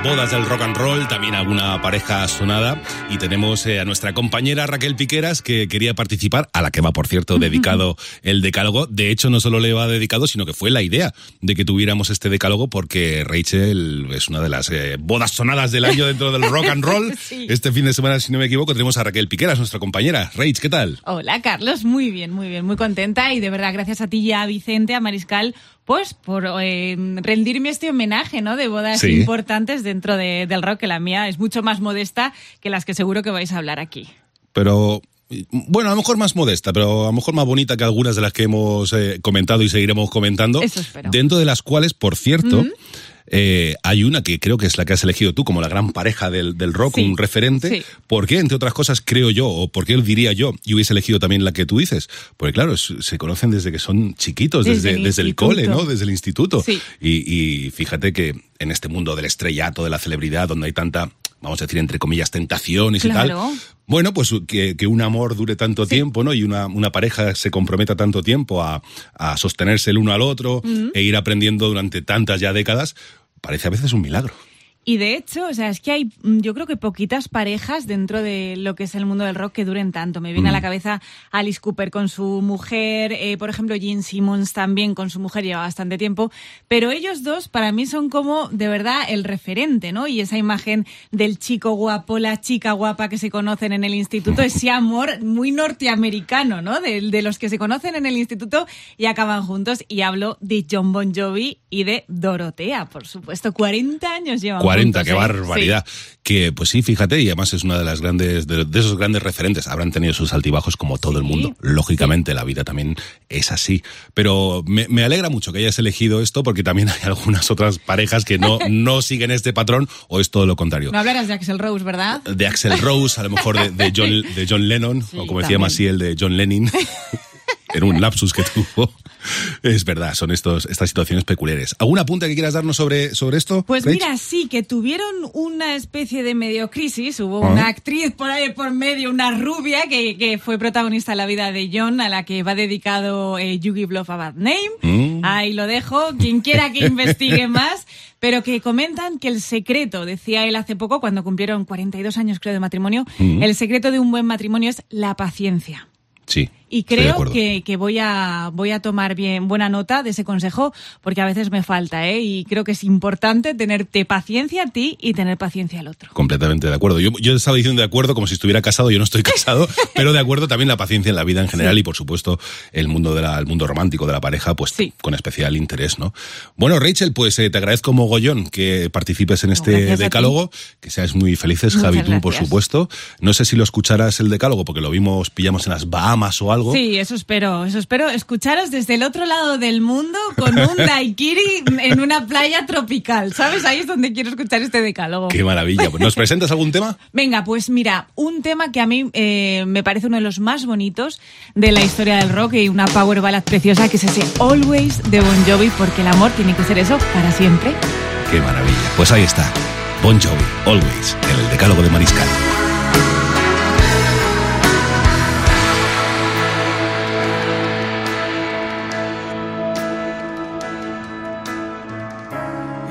Bodas del rock and roll, también alguna pareja sonada. Y tenemos eh, a nuestra compañera Raquel Piqueras, que quería participar, a la que va, por cierto, dedicado el decálogo. De hecho, no solo le va dedicado, sino que fue la idea de que tuviéramos este decálogo, porque Rachel es una de las eh, bodas sonadas del año dentro del rock and roll. Este fin de semana, si no me equivoco, tenemos a Raquel Piqueras, nuestra compañera. Rach, ¿qué tal? Hola, Carlos. Muy bien, muy bien. Muy contenta y de verdad gracias a ti y a Vicente, a Mariscal, pues por eh, rendirme este homenaje, ¿no? De bodas Sí. importantes dentro de- del rock, que la mía es mucho más modesta que las que seguro que vais a hablar aquí. pero bueno, a lo mejor más modesta, pero a lo mejor más bonita que algunas de las que hemos eh, comentado y seguiremos comentando. Eso espero. Dentro de las cuales, por cierto, Mm. Eh, hay una que creo que es la que has elegido tú como la gran pareja del, del rock, Sí, un referente. sí. ¿Por qué, entre otras cosas, creo yo, o por qué diría yo, y hubiese elegido también la que tú dices? Porque claro, es- se conocen desde que son chiquitos, Desde desde, el desde el instituto. cole, ¿no? Desde el instituto. Sí. Y, y fíjate que en este mundo del estrellato, de la celebridad, donde hay tanta, vamos a decir, entre comillas, tentaciones y tal. Bueno, pues que, que un amor dure tanto tiempo, ¿no? Y una, una pareja se comprometa tanto tiempo a, a sostenerse el uno al otro e ir aprendiendo durante tantas ya décadas, parece a veces un milagro. Y de hecho, o sea, es que hay, mm, yo creo que poquitas parejas dentro de lo que es el mundo del rock que duren tanto. Me viene a la cabeza Alice Cooper con su mujer, eh, por ejemplo, Gene Simmons también con su mujer lleva bastante tiempo, pero ellos dos para mí son como de verdad el referente, ¿no? Y esa imagen del chico guapo, la chica guapa que se conocen en el instituto, ese amor muy norteamericano, ¿no? De, de los que se conocen en el instituto y acaban juntos. Y hablo de John Bon Jovi y de Dorotea, por supuesto. 40 años llevan 40, juntos, qué barbaridad. Que, pues sí, fíjate, y además es una de las grandes, de, de esos grandes referentes. Habrán tenido sus altibajos como todo el mundo. Lógicamente, la vida también es así. Pero me, me alegra mucho que hayas elegido esto porque también hay algunas otras parejas que no, no siguen este patrón o es todo lo contrario. No hablarás de Axel Rose, ¿verdad? De Axel Rose, a lo mejor de, de John, de John Lennon, o como decía también. Maciel, de John Lennon. en un lapsus que tuvo. Es verdad, son estos, estas situaciones peculiares. ¿Algún apunte que quieras darnos sobre, sobre esto? Pues Rach? mira, sí, que tuvieron una especie de medio crisis. Hubo Ah. una actriz por ahí por medio, una rubia, que, que fue protagonista en la vida de John, a la que va dedicado eh, Give Love a Bad Name. Mm. Ahí lo dejo, quien quiera que investigue más. Pero que comentan que el secreto, decía él hace poco, cuando cumplieron 42 años creo de matrimonio, Mm. el secreto de un buen matrimonio es la paciencia. Sí. Y creo que, que voy a voy a tomar bien buena nota de ese consejo porque a veces me falta, ¿eh? Y creo que es importante tenerte paciencia a ti y tener paciencia al otro. Completamente de acuerdo. Yo, yo estaba diciendo de acuerdo como si estuviera casado, yo no estoy casado, pero de acuerdo también la paciencia en la vida en general y por supuesto el mundo de la, el mundo romántico de la pareja, pues con especial interés, ¿no? Bueno, Rachel, pues eh, te agradezco mogollón que participes en este gracias decálogo, que seas muy felices, Muchas Javi, tú, por supuesto. No sé si lo escucharás el decálogo, porque lo vimos, pillamos en las Bahamas o algo. Sí, eso espero, eso espero escucharos desde el otro lado del mundo con un daiquiri en una playa tropical, ¿sabes? Ahí es donde quiero escuchar este decálogo. Qué maravilla. ¿Nos presentas algún tema? Venga, pues mira, un tema que a mí eh, me parece uno de los más bonitos de la historia del rock y una power ballad preciosa que es ese Always de Bon Jovi, porque el amor tiene que ser eso para siempre. Qué maravilla. Pues ahí está. Bon Jovi, Always, en el decálogo de Mariscal.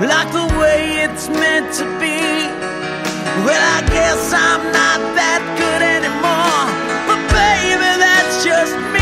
like the way it's meant to be. Well, I guess I'm not that good anymore. But baby, that's just me.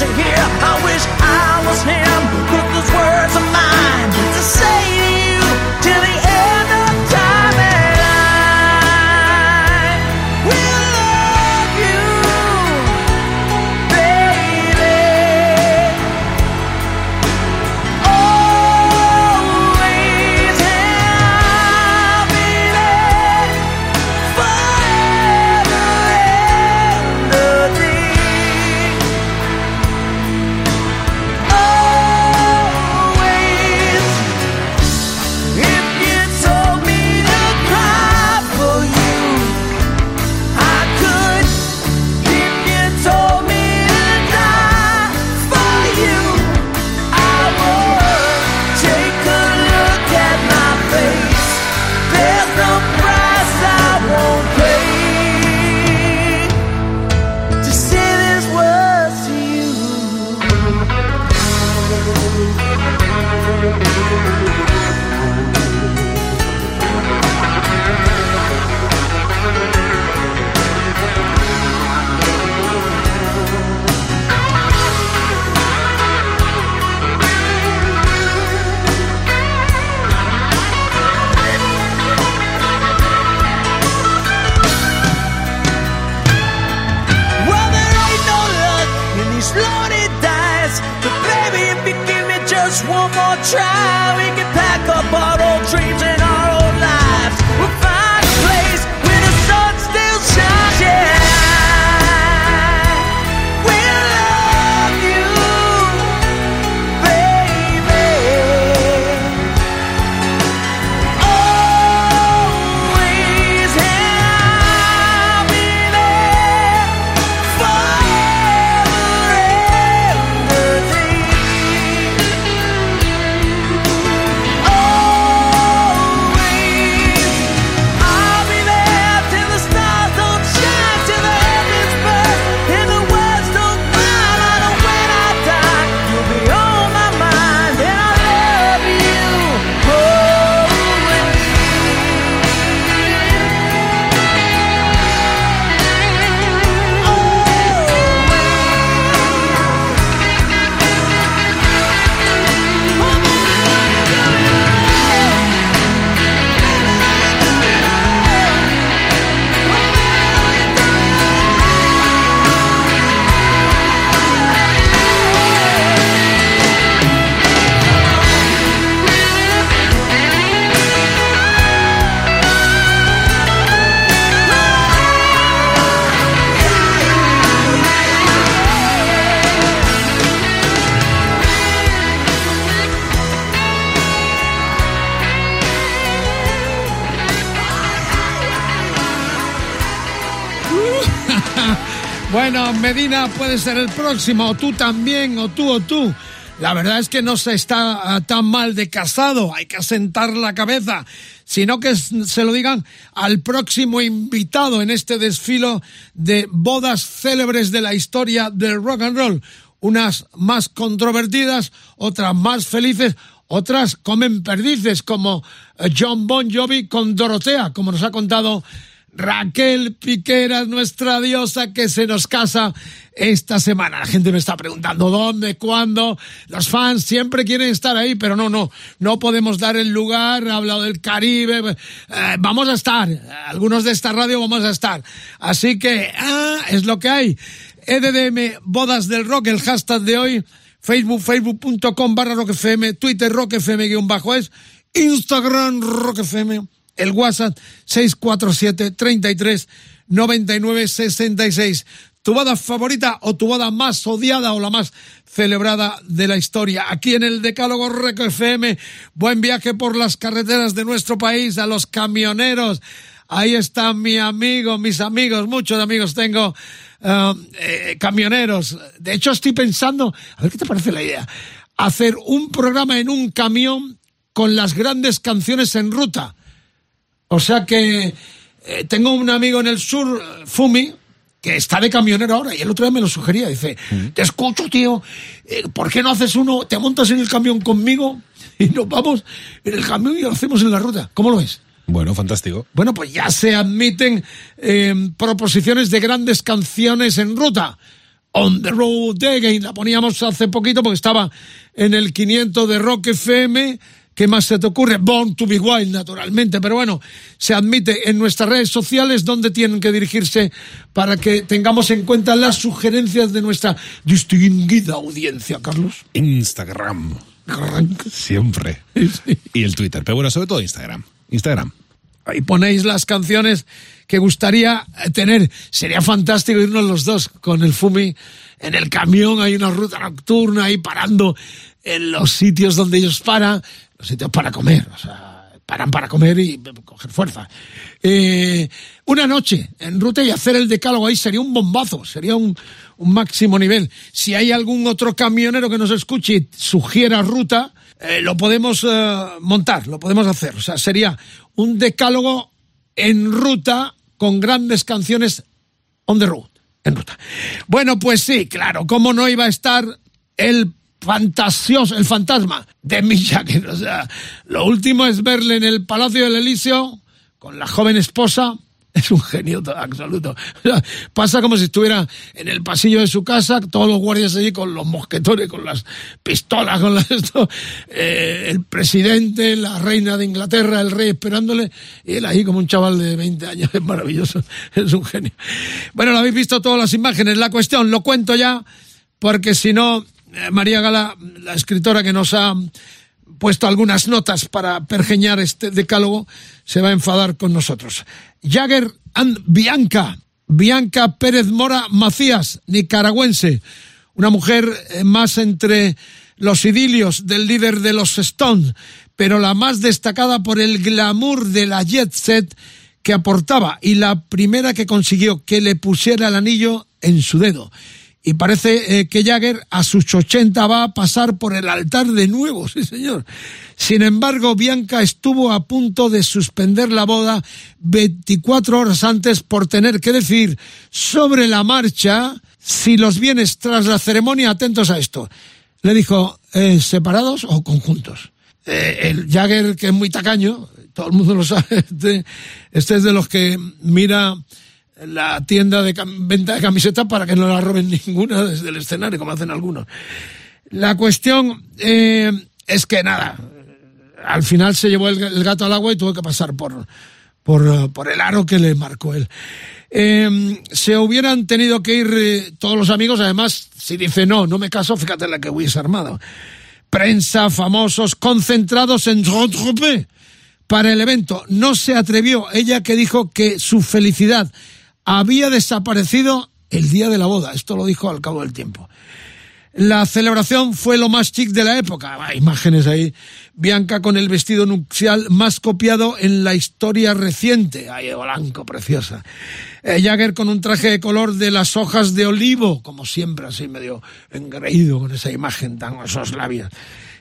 to hear. I wish I was him, but those words are mine to say Ser el próximo, o tú también, o tú o tú. La verdad es que no se está ah, tan mal de casado, hay que asentar la cabeza, sino que se lo digan al próximo invitado en este desfilo de bodas célebres de la historia del rock and roll. Unas más controvertidas, otras más felices, otras comen perdices, como eh, John Bon Jovi con Dorotea, como nos ha contado Raquel Piqueras, nuestra diosa que se nos casa esta semana. La gente me está preguntando dónde, cuándo. Los fans siempre quieren estar ahí, pero no, no, no podemos dar el lugar. Ha hablado del Caribe. Eh, vamos a estar. Algunos de esta radio vamos a estar. Así que, ah, es lo que hay. EDDM Bodas del Rock, el hashtag de hoy. Facebook, facebook.com barra rockfm, Twitter rockfm guion bajo es, Instagram rockfm, el WhatsApp 647 33 99 66. Tu boda favorita o tu boda más odiada o la más celebrada de la historia. Aquí en el Decálogo Rock FM, buen viaje por las carreteras de nuestro país a los camioneros. Ahí está mi amigo, mis amigos, muchos amigos tengo, eh, eh, camioneros. De hecho, estoy pensando, a ver qué te parece la idea, hacer un programa en un camión con las grandes canciones en ruta. O sea que eh, tengo un amigo en el sur, Fumi, que está de camionero ahora, y el otro día me lo sugería. Dice, te escucho, tío, eh, ¿por qué no haces uno? Te montas en el camión conmigo y nos vamos en el camión y lo hacemos en la ruta. ¿Cómo lo ves? Bueno, fantástico. Bueno, pues ya se admiten eh, proposiciones de grandes canciones en ruta. On the Road Again, la poníamos hace poquito porque estaba en el 500 de Rock FM. ¿Qué más se te ocurre? Born to be Wild, naturalmente. Pero bueno, se admite en nuestras redes sociales donde tienen que dirigirse para que tengamos en cuenta las sugerencias de nuestra distinguida audiencia, Carlos. Instagram. Siempre. Y el Twitter. Pero bueno, sobre todo Instagram. Instagram. Ahí ponéis las canciones que gustaría tener. Sería fantástico irnos los dos con el Fumi en el camión. Hay una ruta nocturna ahí parando en los sitios donde ellos paran, los sitios para comer. O sea, paran para comer y coger fuerza. Eh, una noche en ruta y hacer el decálogo ahí sería un bombazo, sería un, un máximo nivel. Si hay algún otro camionero que nos escuche y sugiera ruta, eh, lo podemos eh, montar, lo podemos hacer. O sea, sería un decálogo en ruta con grandes canciones on the road, en ruta. Bueno, pues sí, claro, cómo no iba a estar el fantasioso, el fantasma de Jagger. O sea, lo último es verle en el Palacio del Elíseo con la joven esposa. Es un genio to- absoluto. O sea, pasa como si estuviera en el pasillo de su casa, todos los guardias allí con los mosquetones, con las pistolas, con las esto, eh, el presidente, la reina de Inglaterra, el rey esperándole, y él ahí como un chaval de 20 años. Es maravilloso, es un genio. Bueno, lo habéis visto todas las imágenes. La cuestión, lo cuento ya, porque si no, María Gala, la escritora que nos ha puesto algunas notas para pergeñar este decálogo, se va a enfadar con nosotros. Jagger and Bianca, Bianca Pérez Mora Macías, nicaragüense, una mujer eh, más entre los idilios del líder de los Stones, pero la más destacada por el glamour de la jet set que aportaba y la primera que consiguió que le pusiera el anillo en su dedo. Y parece eh, que Jagger a sus 80 va a pasar por el altar de nuevo, sí señor. Sin embargo, Bianca estuvo a punto de suspender la boda 24 horas antes por tener que decir sobre la marcha si los bienes tras la ceremonia, atentos a esto. Le dijo, eh, ¿separados o conjuntos? Eh, el Jagger, que es muy tacaño, todo el mundo lo sabe, este, este es de los que mira la tienda de venta de camisetas para que no la roben ninguna desde el escenario, como hacen algunos. La cuestión eh, es que nada, al final se llevó el, gato al agua y tuvo que pasar por, por, por el aro que le marcó él. Eh, se hubieran tenido que ir eh, todos los amigos, además, si dice no, no me caso, fíjate la que hubiese armado. Prensa, famosos, concentrados en Saint-Tropez para el evento. No se atrevió, ella que dijo que su felicidad había desaparecido el día de la boda. Esto lo dijo al cabo del tiempo. La celebración fue lo más chic de la época. Ah, imágenes ahí. Bianca con el vestido nupcial más copiado en la historia reciente. Ay, blanco, preciosa. Eh, Jagger con un traje de color de las hojas de olivo, como siempre, así medio engreído con esa imagen tan esos labios.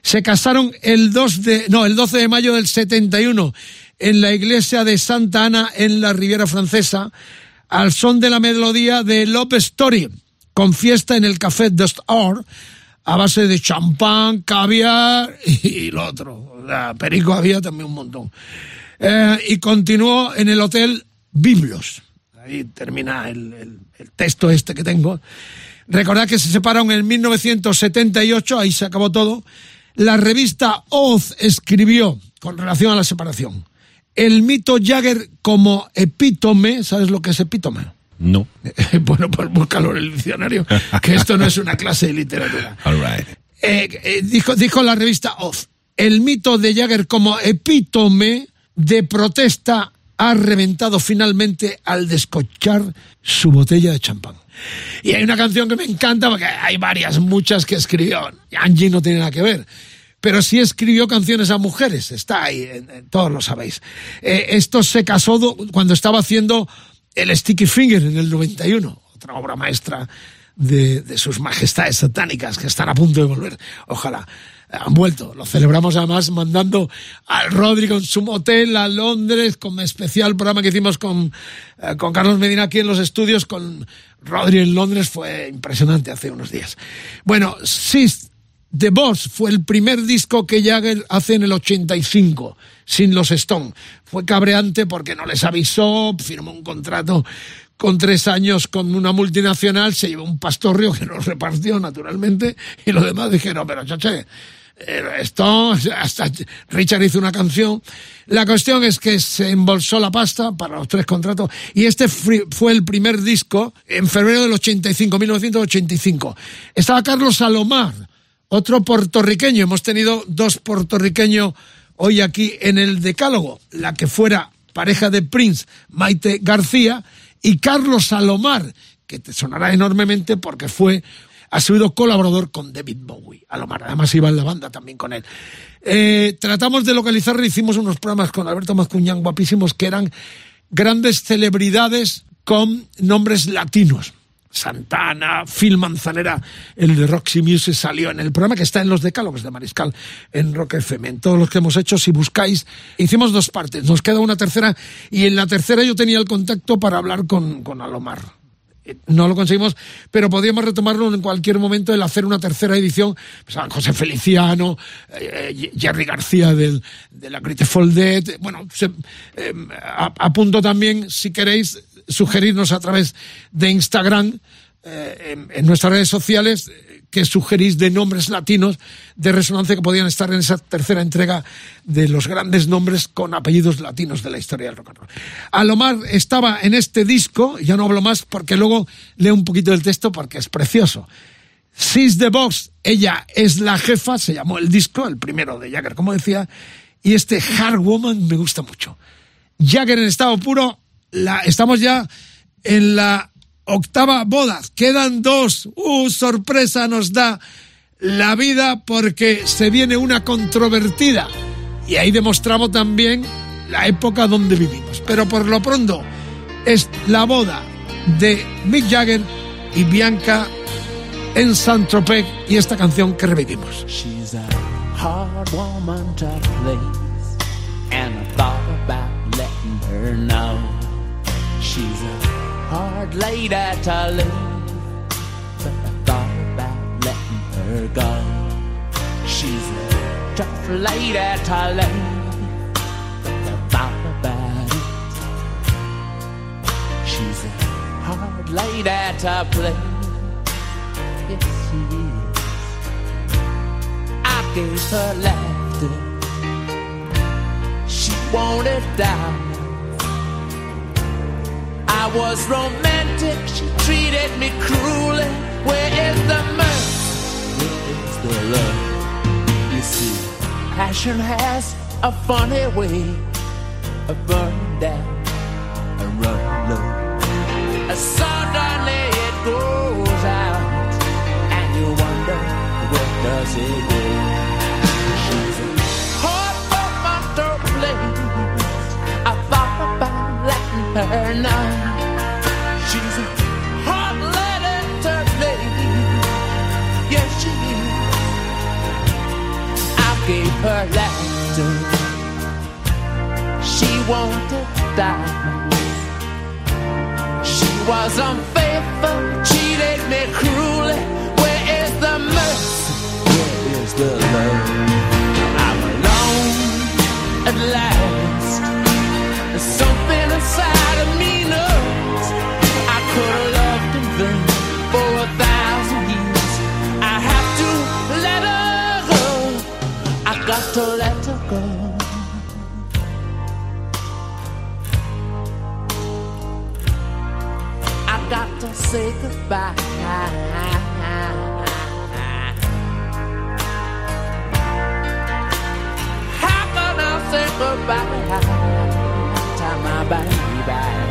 Se casaron el 2 de, no, el 12 de mayo del 71 en la iglesia de Santa Ana en la Riviera Francesa al son de la melodía de Love Story con fiesta en el Café Dust Or a base de champán, caviar y lo otro. O sea, perico había también un montón. Eh, y continuó en el Hotel Biblos. Ahí termina el- el texto este que tengo. Recordad que se separaron en 1978, ahí se acabó todo. La revista Oz escribió con relación a la separación. El mito Jagger como epítome, ¿sabes lo que es epítome? No. bueno, pues búscalo en el diccionario, que esto no es una clase de literatura. All right. Eh, eh, dijo, dijo la revista Oz, el mito de Jagger como epítome de protesta ha reventado finalmente al descochar su botella de champán. Y hay una canción que me encanta, porque hay varias, muchas que escribió. Angie no tiene nada que ver. Pero sí escribió canciones a mujeres, está ahí, en- en- todos lo sabéis. Eh, esto se casó do- cuando estaba haciendo el Sticky Finger en el 91, otra obra maestra de, sus majestades satánicas que están a punto de volver. Ojalá. Han vuelto. Lo celebramos además mandando al Rodri con su motel a Londres, con especial programa que hicimos con, eh, con Carlos Medina aquí en los estudios, con Rodri en Londres. Fue impresionante hace unos días. Bueno, Sis The Boss fue el primer disco que Jagger hace en el 85, sin los Stone. Fue cabreante porque no les avisó, firmó un contrato con tres años con una multinacional, se llevó un pastorrio que nos repartió naturalmente, y los demás dijeron, pero chache, eh, esto, hasta Richard hizo una canción. La cuestión es que se embolsó la pasta para los tres contratos y este fue el primer disco en febrero del 85, 1985. Estaba Carlos Salomar, otro puertorriqueño. Hemos tenido dos puertorriqueños hoy aquí en el Decálogo. La que fuera pareja de Prince, Maite García, y Carlos Salomar, que te sonará enormemente porque fue, ha sido colaborador con David Bowie. Alomar, además iba en la banda también con él. Eh, tratamos de localizarlo, hicimos unos programas con Alberto Mazcuñán guapísimos que eran grandes celebridades con nombres latinos. Santana, Phil Manzanera, el de Roxy Music salió en el programa que está en los decálogos de Mariscal en Rock FM. En todos los que hemos hecho, si buscáis, hicimos dos partes, nos queda una tercera y en la tercera yo tenía el contacto para hablar con, con Alomar. eh, no lo conseguimos, pero podríamos retomarlo en cualquier momento el hacer una tercera edición. Pues, a José Feliciano, eh, eh, Jerry García del, de la Grateful Dead. Bueno, se- eh, apunto también, si queréis, sugerirnos a través de Instagram, eh, en, nuestras redes sociales, que sugerís de nombres latinos de resonancia que podían estar en esa tercera entrega de los grandes nombres con apellidos latinos de la historia del rock and roll. Alomar estaba en este disco, ya no hablo más porque luego leo un poquito del texto porque es precioso. She's the Box, ella es la jefa, se llamó el disco, el primero de Jagger, como decía, y este Hard Woman me gusta mucho. Jagger en estado puro, estamos ya en la octava boda, quedan dos, ¡uh, sorpresa nos da la vida porque se viene una controvertida! Y ahí demostramos también la época donde vivimos. Pero por lo pronto es la boda de Mick Jagger y Bianca en Saint-Tropez y esta canción que revivimos. She's a hard. A hard lady to leave, but I thought about letting her go. She's a tough lady to leave, but I thought about it. She's a hard lady to please. Yes, she is. I gave her laughter. She wanted down. I was romantic. She treated me cruelly. Where is the mercy? Where is the love? You see, passion has a funny way of burning down and running low. Suddenly it goes out, and you wonder where does it go? She's a to please. I thought about letting her know. Her laughter. She wanted diamonds. She was unfaithful, cheated me cruelly. Where is the mercy? Where is the love? I'm alone at last. There's something inside to let her go. I got to say goodbye. How can I say goodbye to my baby?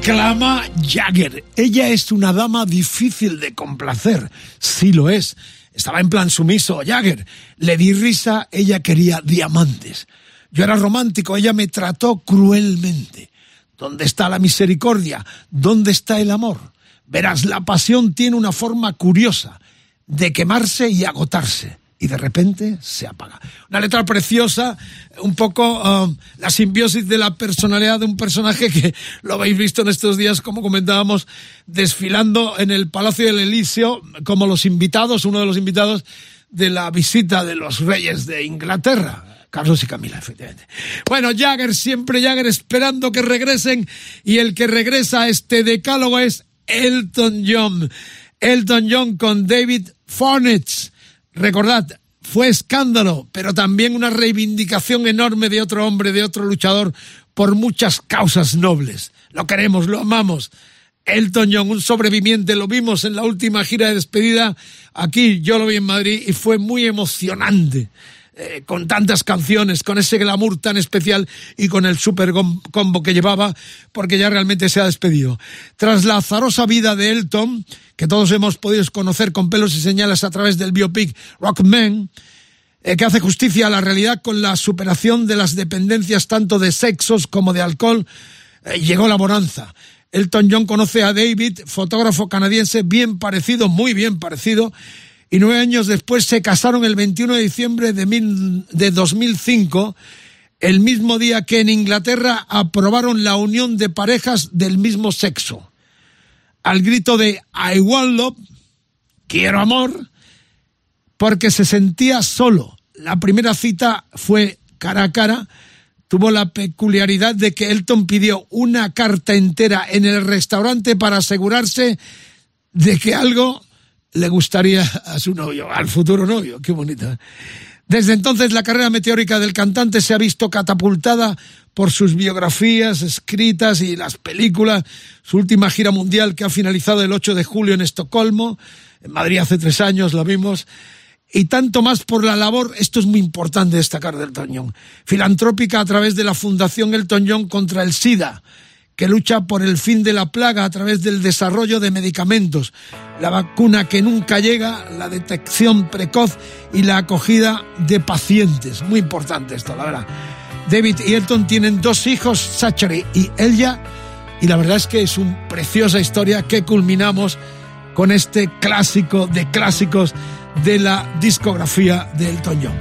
Declama Jagger. Ella es una dama difícil de complacer. Sí lo es. Estaba en plan sumiso Jagger. Le di risa, ella quería diamantes. Yo era romántico, ella me trató cruelmente. ¿Dónde está la misericordia? ¿Dónde está el amor? Verás, la pasión tiene una forma curiosa de quemarse y agotarse. Y de repente se apaga. Una letra preciosa, un poco um, la simbiosis de la personalidad de un personaje que lo habéis visto en estos días, como comentábamos, desfilando en el Palacio del Elíseo como los invitados, uno de los invitados de la visita de los reyes de Inglaterra. Carlos y Camila, efectivamente. Bueno, Jagger, siempre Jagger esperando que regresen y el que regresa a este decálogo es Elton John. Elton John con David Fornitz. Recordad, fue escándalo, pero también una reivindicación enorme de otro hombre, de otro luchador por muchas causas nobles. Lo queremos, lo amamos. Elton John, un sobreviviente, lo vimos en la última gira de despedida aquí, yo lo vi en Madrid y fue muy emocionante eh, con tantas canciones, con ese glamour tan especial y con el super combo que llevaba, porque ya realmente se ha despedido. Tras la azarosa vida de Elton, que todos hemos podido conocer con pelos y señales a través del biopic Rockman, eh, que hace justicia a la realidad con la superación de las dependencias tanto de sexos como de alcohol, eh, llegó la bonanza. Elton John conoce a David, fotógrafo canadiense bien parecido, muy bien parecido, y nueve años después se casaron el 21 de diciembre de, mil- de 2005, el mismo día que en Inglaterra aprobaron la unión de parejas del mismo sexo. Al grito de I want love, quiero amor, porque se sentía solo. La primera cita fue cara a cara. Tuvo la peculiaridad de que Elton pidió una carta entera en el restaurante para asegurarse de que algo le gustaría a su novio, al futuro novio. Qué bonita. Desde entonces la carrera meteórica del cantante se ha visto catapultada por sus biografías escritas y las películas, su última gira mundial que ha finalizado el 8 de julio en Estocolmo, en Madrid hace tres años la vimos, y tanto más por la labor, esto es muy importante destacar del John, filantrópica a través de la Fundación Elton John contra el SIDA, que lucha por el fin de la plaga a través del desarrollo de medicamentos, la vacuna que nunca llega, la detección precoz y la acogida de pacientes. Muy importante esto, la verdad. David y Elton tienen dos hijos, Zachary y Elia, y la verdad es que es una preciosa historia que culminamos con este clásico de clásicos de la discografía de Elton John.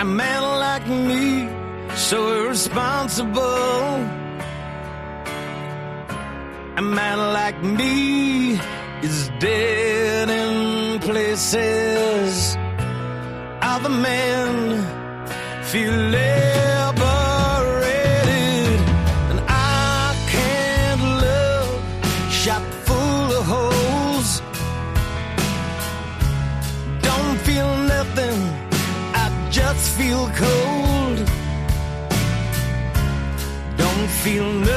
A man like me, so irresponsible. A man like me is dead in places. Other men feel liberated, feel cold. Don't feel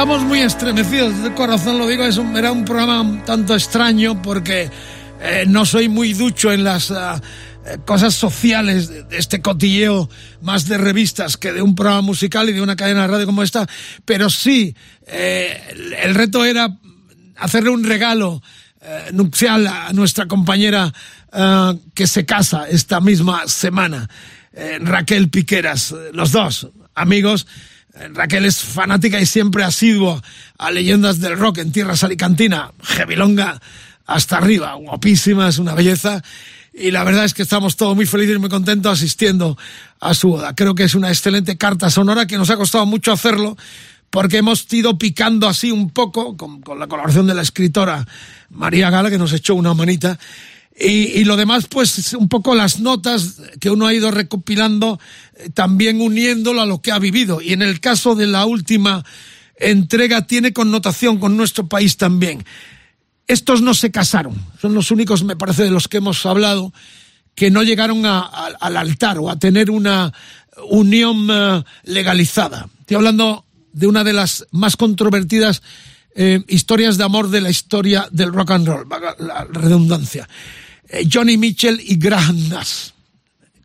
Estamos muy estremecidos, de corazón lo digo, es un- era un programa un tanto extraño porque eh, no soy muy ducho en las ah, eh, cosas sociales de, este cotilleo más de revistas que de un programa musical y de una cadena de radio como esta, pero sí, eh, el, reto era hacerle un regalo nupcial a nuestra compañera ah, que se casa esta misma semana, Raquel Piqueras, los dos amigos. Eh, Raquel es fanática y siempre asidua a leyendas del rock en tierras alicantina, Gevilonga hasta arriba, guapísima, es una belleza. Y la verdad es que estamos todos muy felices y muy contentos asistiendo a su boda. Creo que es una excelente carta sonora que nos ha costado mucho hacerlo porque hemos ido picando así un poco con, con la colaboración de la escritora María Gala que nos echó una manita y, y lo demás pues un poco las notas que uno ha ido recopilando eh, también uniéndolo a lo que ha vivido y en el caso de la última entrega tiene connotación con nuestro país también estos no se casaron son los únicos me parece de los que hemos hablado que no llegaron a- al altar o a tener una unión eh, legalizada. Estoy hablando de una de las más controvertidas eh, historias de amor de la historia del rock and roll, la redundancia. Eh, Johnny Mitchell y Graham Nash.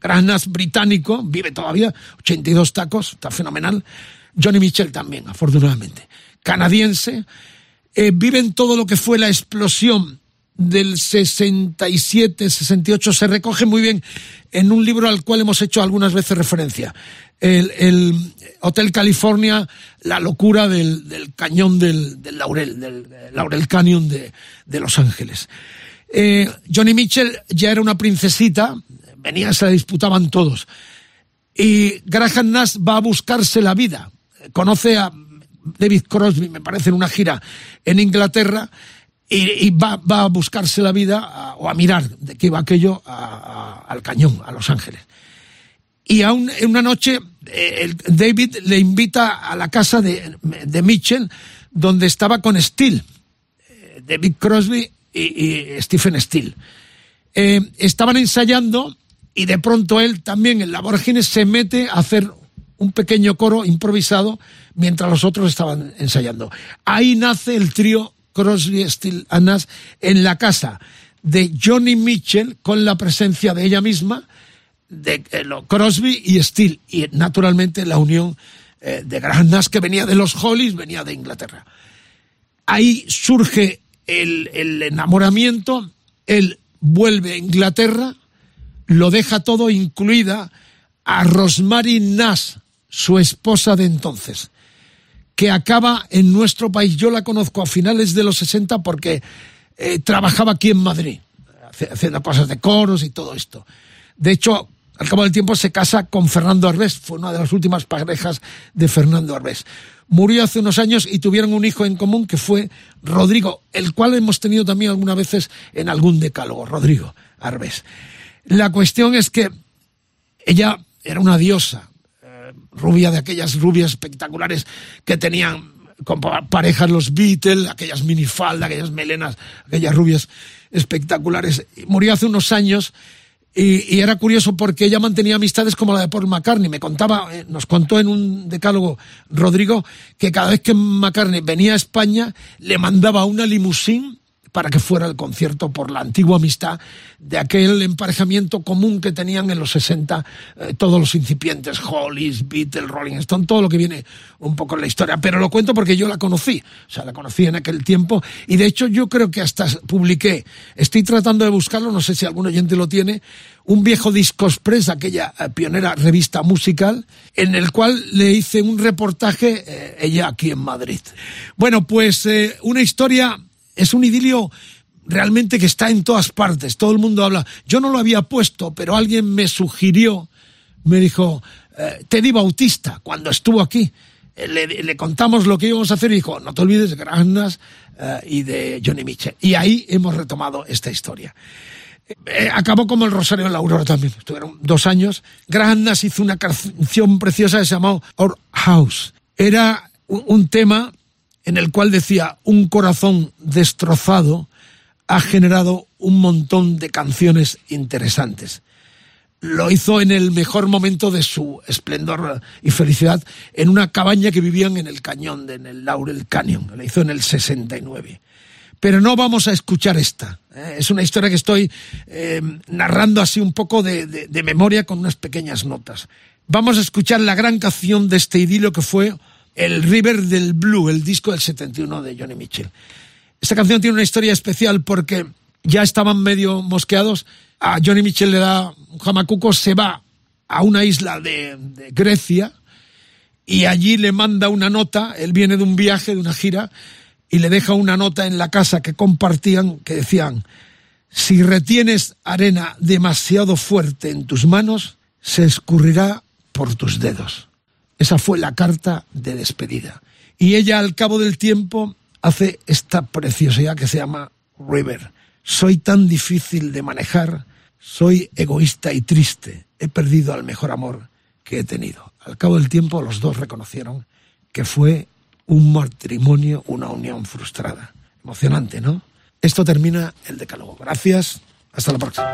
Graham Nash británico, vive todavía, 82 tacos, está fenomenal. Johnny Mitchell también, afortunadamente. Canadiense, eh, viven todo lo que fue la explosión del 67, 68, se recoge muy bien en un libro al cual hemos hecho algunas veces referencia. El, el Hotel California, la locura del, del cañón del, del Laurel, del eh, Laurel Canyon de, de Los Ángeles. Eh, Johnny Mitchell ya era una princesita, venía, se la disputaban todos. Y Graham Nash va a buscarse la vida. Conoce a David Crosby, me parece, en una gira en Inglaterra y, va, va a buscarse la vida o a mirar de qué iba aquello al cañón, a Los Ángeles. Y a un- en una noche eh, David le invita a la casa de, de Mitchell, donde estaba con Steele, eh, David Crosby y, Stephen Steele. Eh, estaban ensayando y de pronto él también en la vorágine se mete a hacer un pequeño coro improvisado mientras los otros estaban ensayando. Ahí nace el trío Crosby, Steele and Nash en la casa de Johnny Mitchell con la presencia de ella misma, de eh, Crosby y Steele y naturalmente la unión eh, de Graham Nash que venía de los Hollies, venía de Inglaterra ahí surge el, enamoramiento, él vuelve a Inglaterra, lo deja todo, incluida a Rosemary Nash, su esposa de entonces, que acaba en nuestro país. Yo la conozco a finales de los 60 porque eh, trabajaba aquí en Madrid, haciendo cosas de coros y todo esto. De hecho, al cabo del tiempo se casa con Fernando Arbés, fue una de las últimas parejas de Fernando Arbés. Murió hace unos años y tuvieron un hijo en común que fue Rodrigo, el cual hemos tenido también algunas veces en algún decálogo, Rodrigo Arbés. La cuestión es que ella era una diosa, eh, rubia de aquellas rubias espectaculares que tenían con pa- parejas los Beatles, aquellas minifaldas, aquellas melenas, aquellas rubias espectaculares. Murió hace unos años y, y era curioso porque ella mantenía amistades como la de Paul McCartney. Me contaba, eh, nos contó en un decálogo Rodrigo que cada vez que McCartney venía a España le mandaba una limusín para que fuera el concierto por la antigua amistad de aquel emparejamiento común que tenían en los 60 eh, todos los incipientes, Hollies, Beatles, Rolling Stone, todo lo que viene un poco en la historia. Pero lo cuento porque yo la conocí, o sea, la conocí en aquel tiempo y de hecho yo creo que hasta publiqué, estoy tratando de buscarlo, no sé si algún oyente lo tiene, un viejo disco express, aquella eh, pionera revista musical, en el cual le hice un reportaje, eh, ella aquí en Madrid. Bueno, pues una historia, es un idilio realmente que está en todas partes, todo el mundo habla. Yo no lo había puesto, pero alguien me sugirió, me dijo, eh, Teddy Bautista, cuando estuvo aquí, eh, le, contamos lo que íbamos a hacer y dijo, no te olvides de Grandas eh, y de Johnny Mitchell. Y ahí hemos retomado esta historia. Eh, acabó como el Rosario de la Aurora también. Estuvieron dos años. Graham Nash hizo una canción preciosa que se llamó Our House. Era un tema en el cual decía, un corazón destrozado ha generado un montón de canciones interesantes. Lo hizo en el mejor momento de su esplendor y felicidad en una cabaña que vivían en el cañón, en el Laurel Canyon. Lo hizo en el 69 pero no vamos a escuchar esta. ¿eh? Es una historia que estoy eh, narrando así un poco de, de- de memoria con unas pequeñas notas. Vamos a escuchar la gran canción de este idilio que fue el River del Blue, el disco del 71 de Johnny Mitchell. Esta canción tiene una historia especial porque ya estaban medio mosqueados. A Johnny Mitchell le da un jamacuco, se va a una isla de, de Grecia y allí le manda una nota. Él viene de un viaje, de una gira, y le deja una nota en la casa que compartían que decían, si retienes arena demasiado fuerte en tus manos, se escurrirá por tus dedos. Esa fue la carta de despedida. Y ella al cabo del tiempo hace esta preciosidad que se llama River. Soy tan difícil de manejar, soy egoísta y triste, he perdido al mejor amor que he tenido. Al cabo del tiempo los dos reconocieron que fue un matrimonio, una unión frustrada. Emocionante, ¿no? Esto termina el decálogo. Gracias. Hasta la próxima.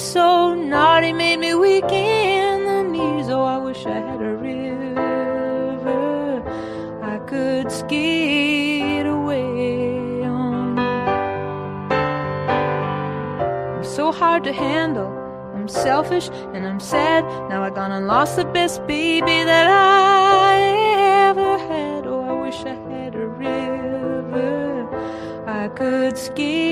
So naughty, made me weak in the knees. Oh, I wish I had a river I could skate away on. I'm so hard to handle. I'm selfish and I'm sad. Now I gone and lost the best baby that I ever had. Oh, I wish I had a river I could skate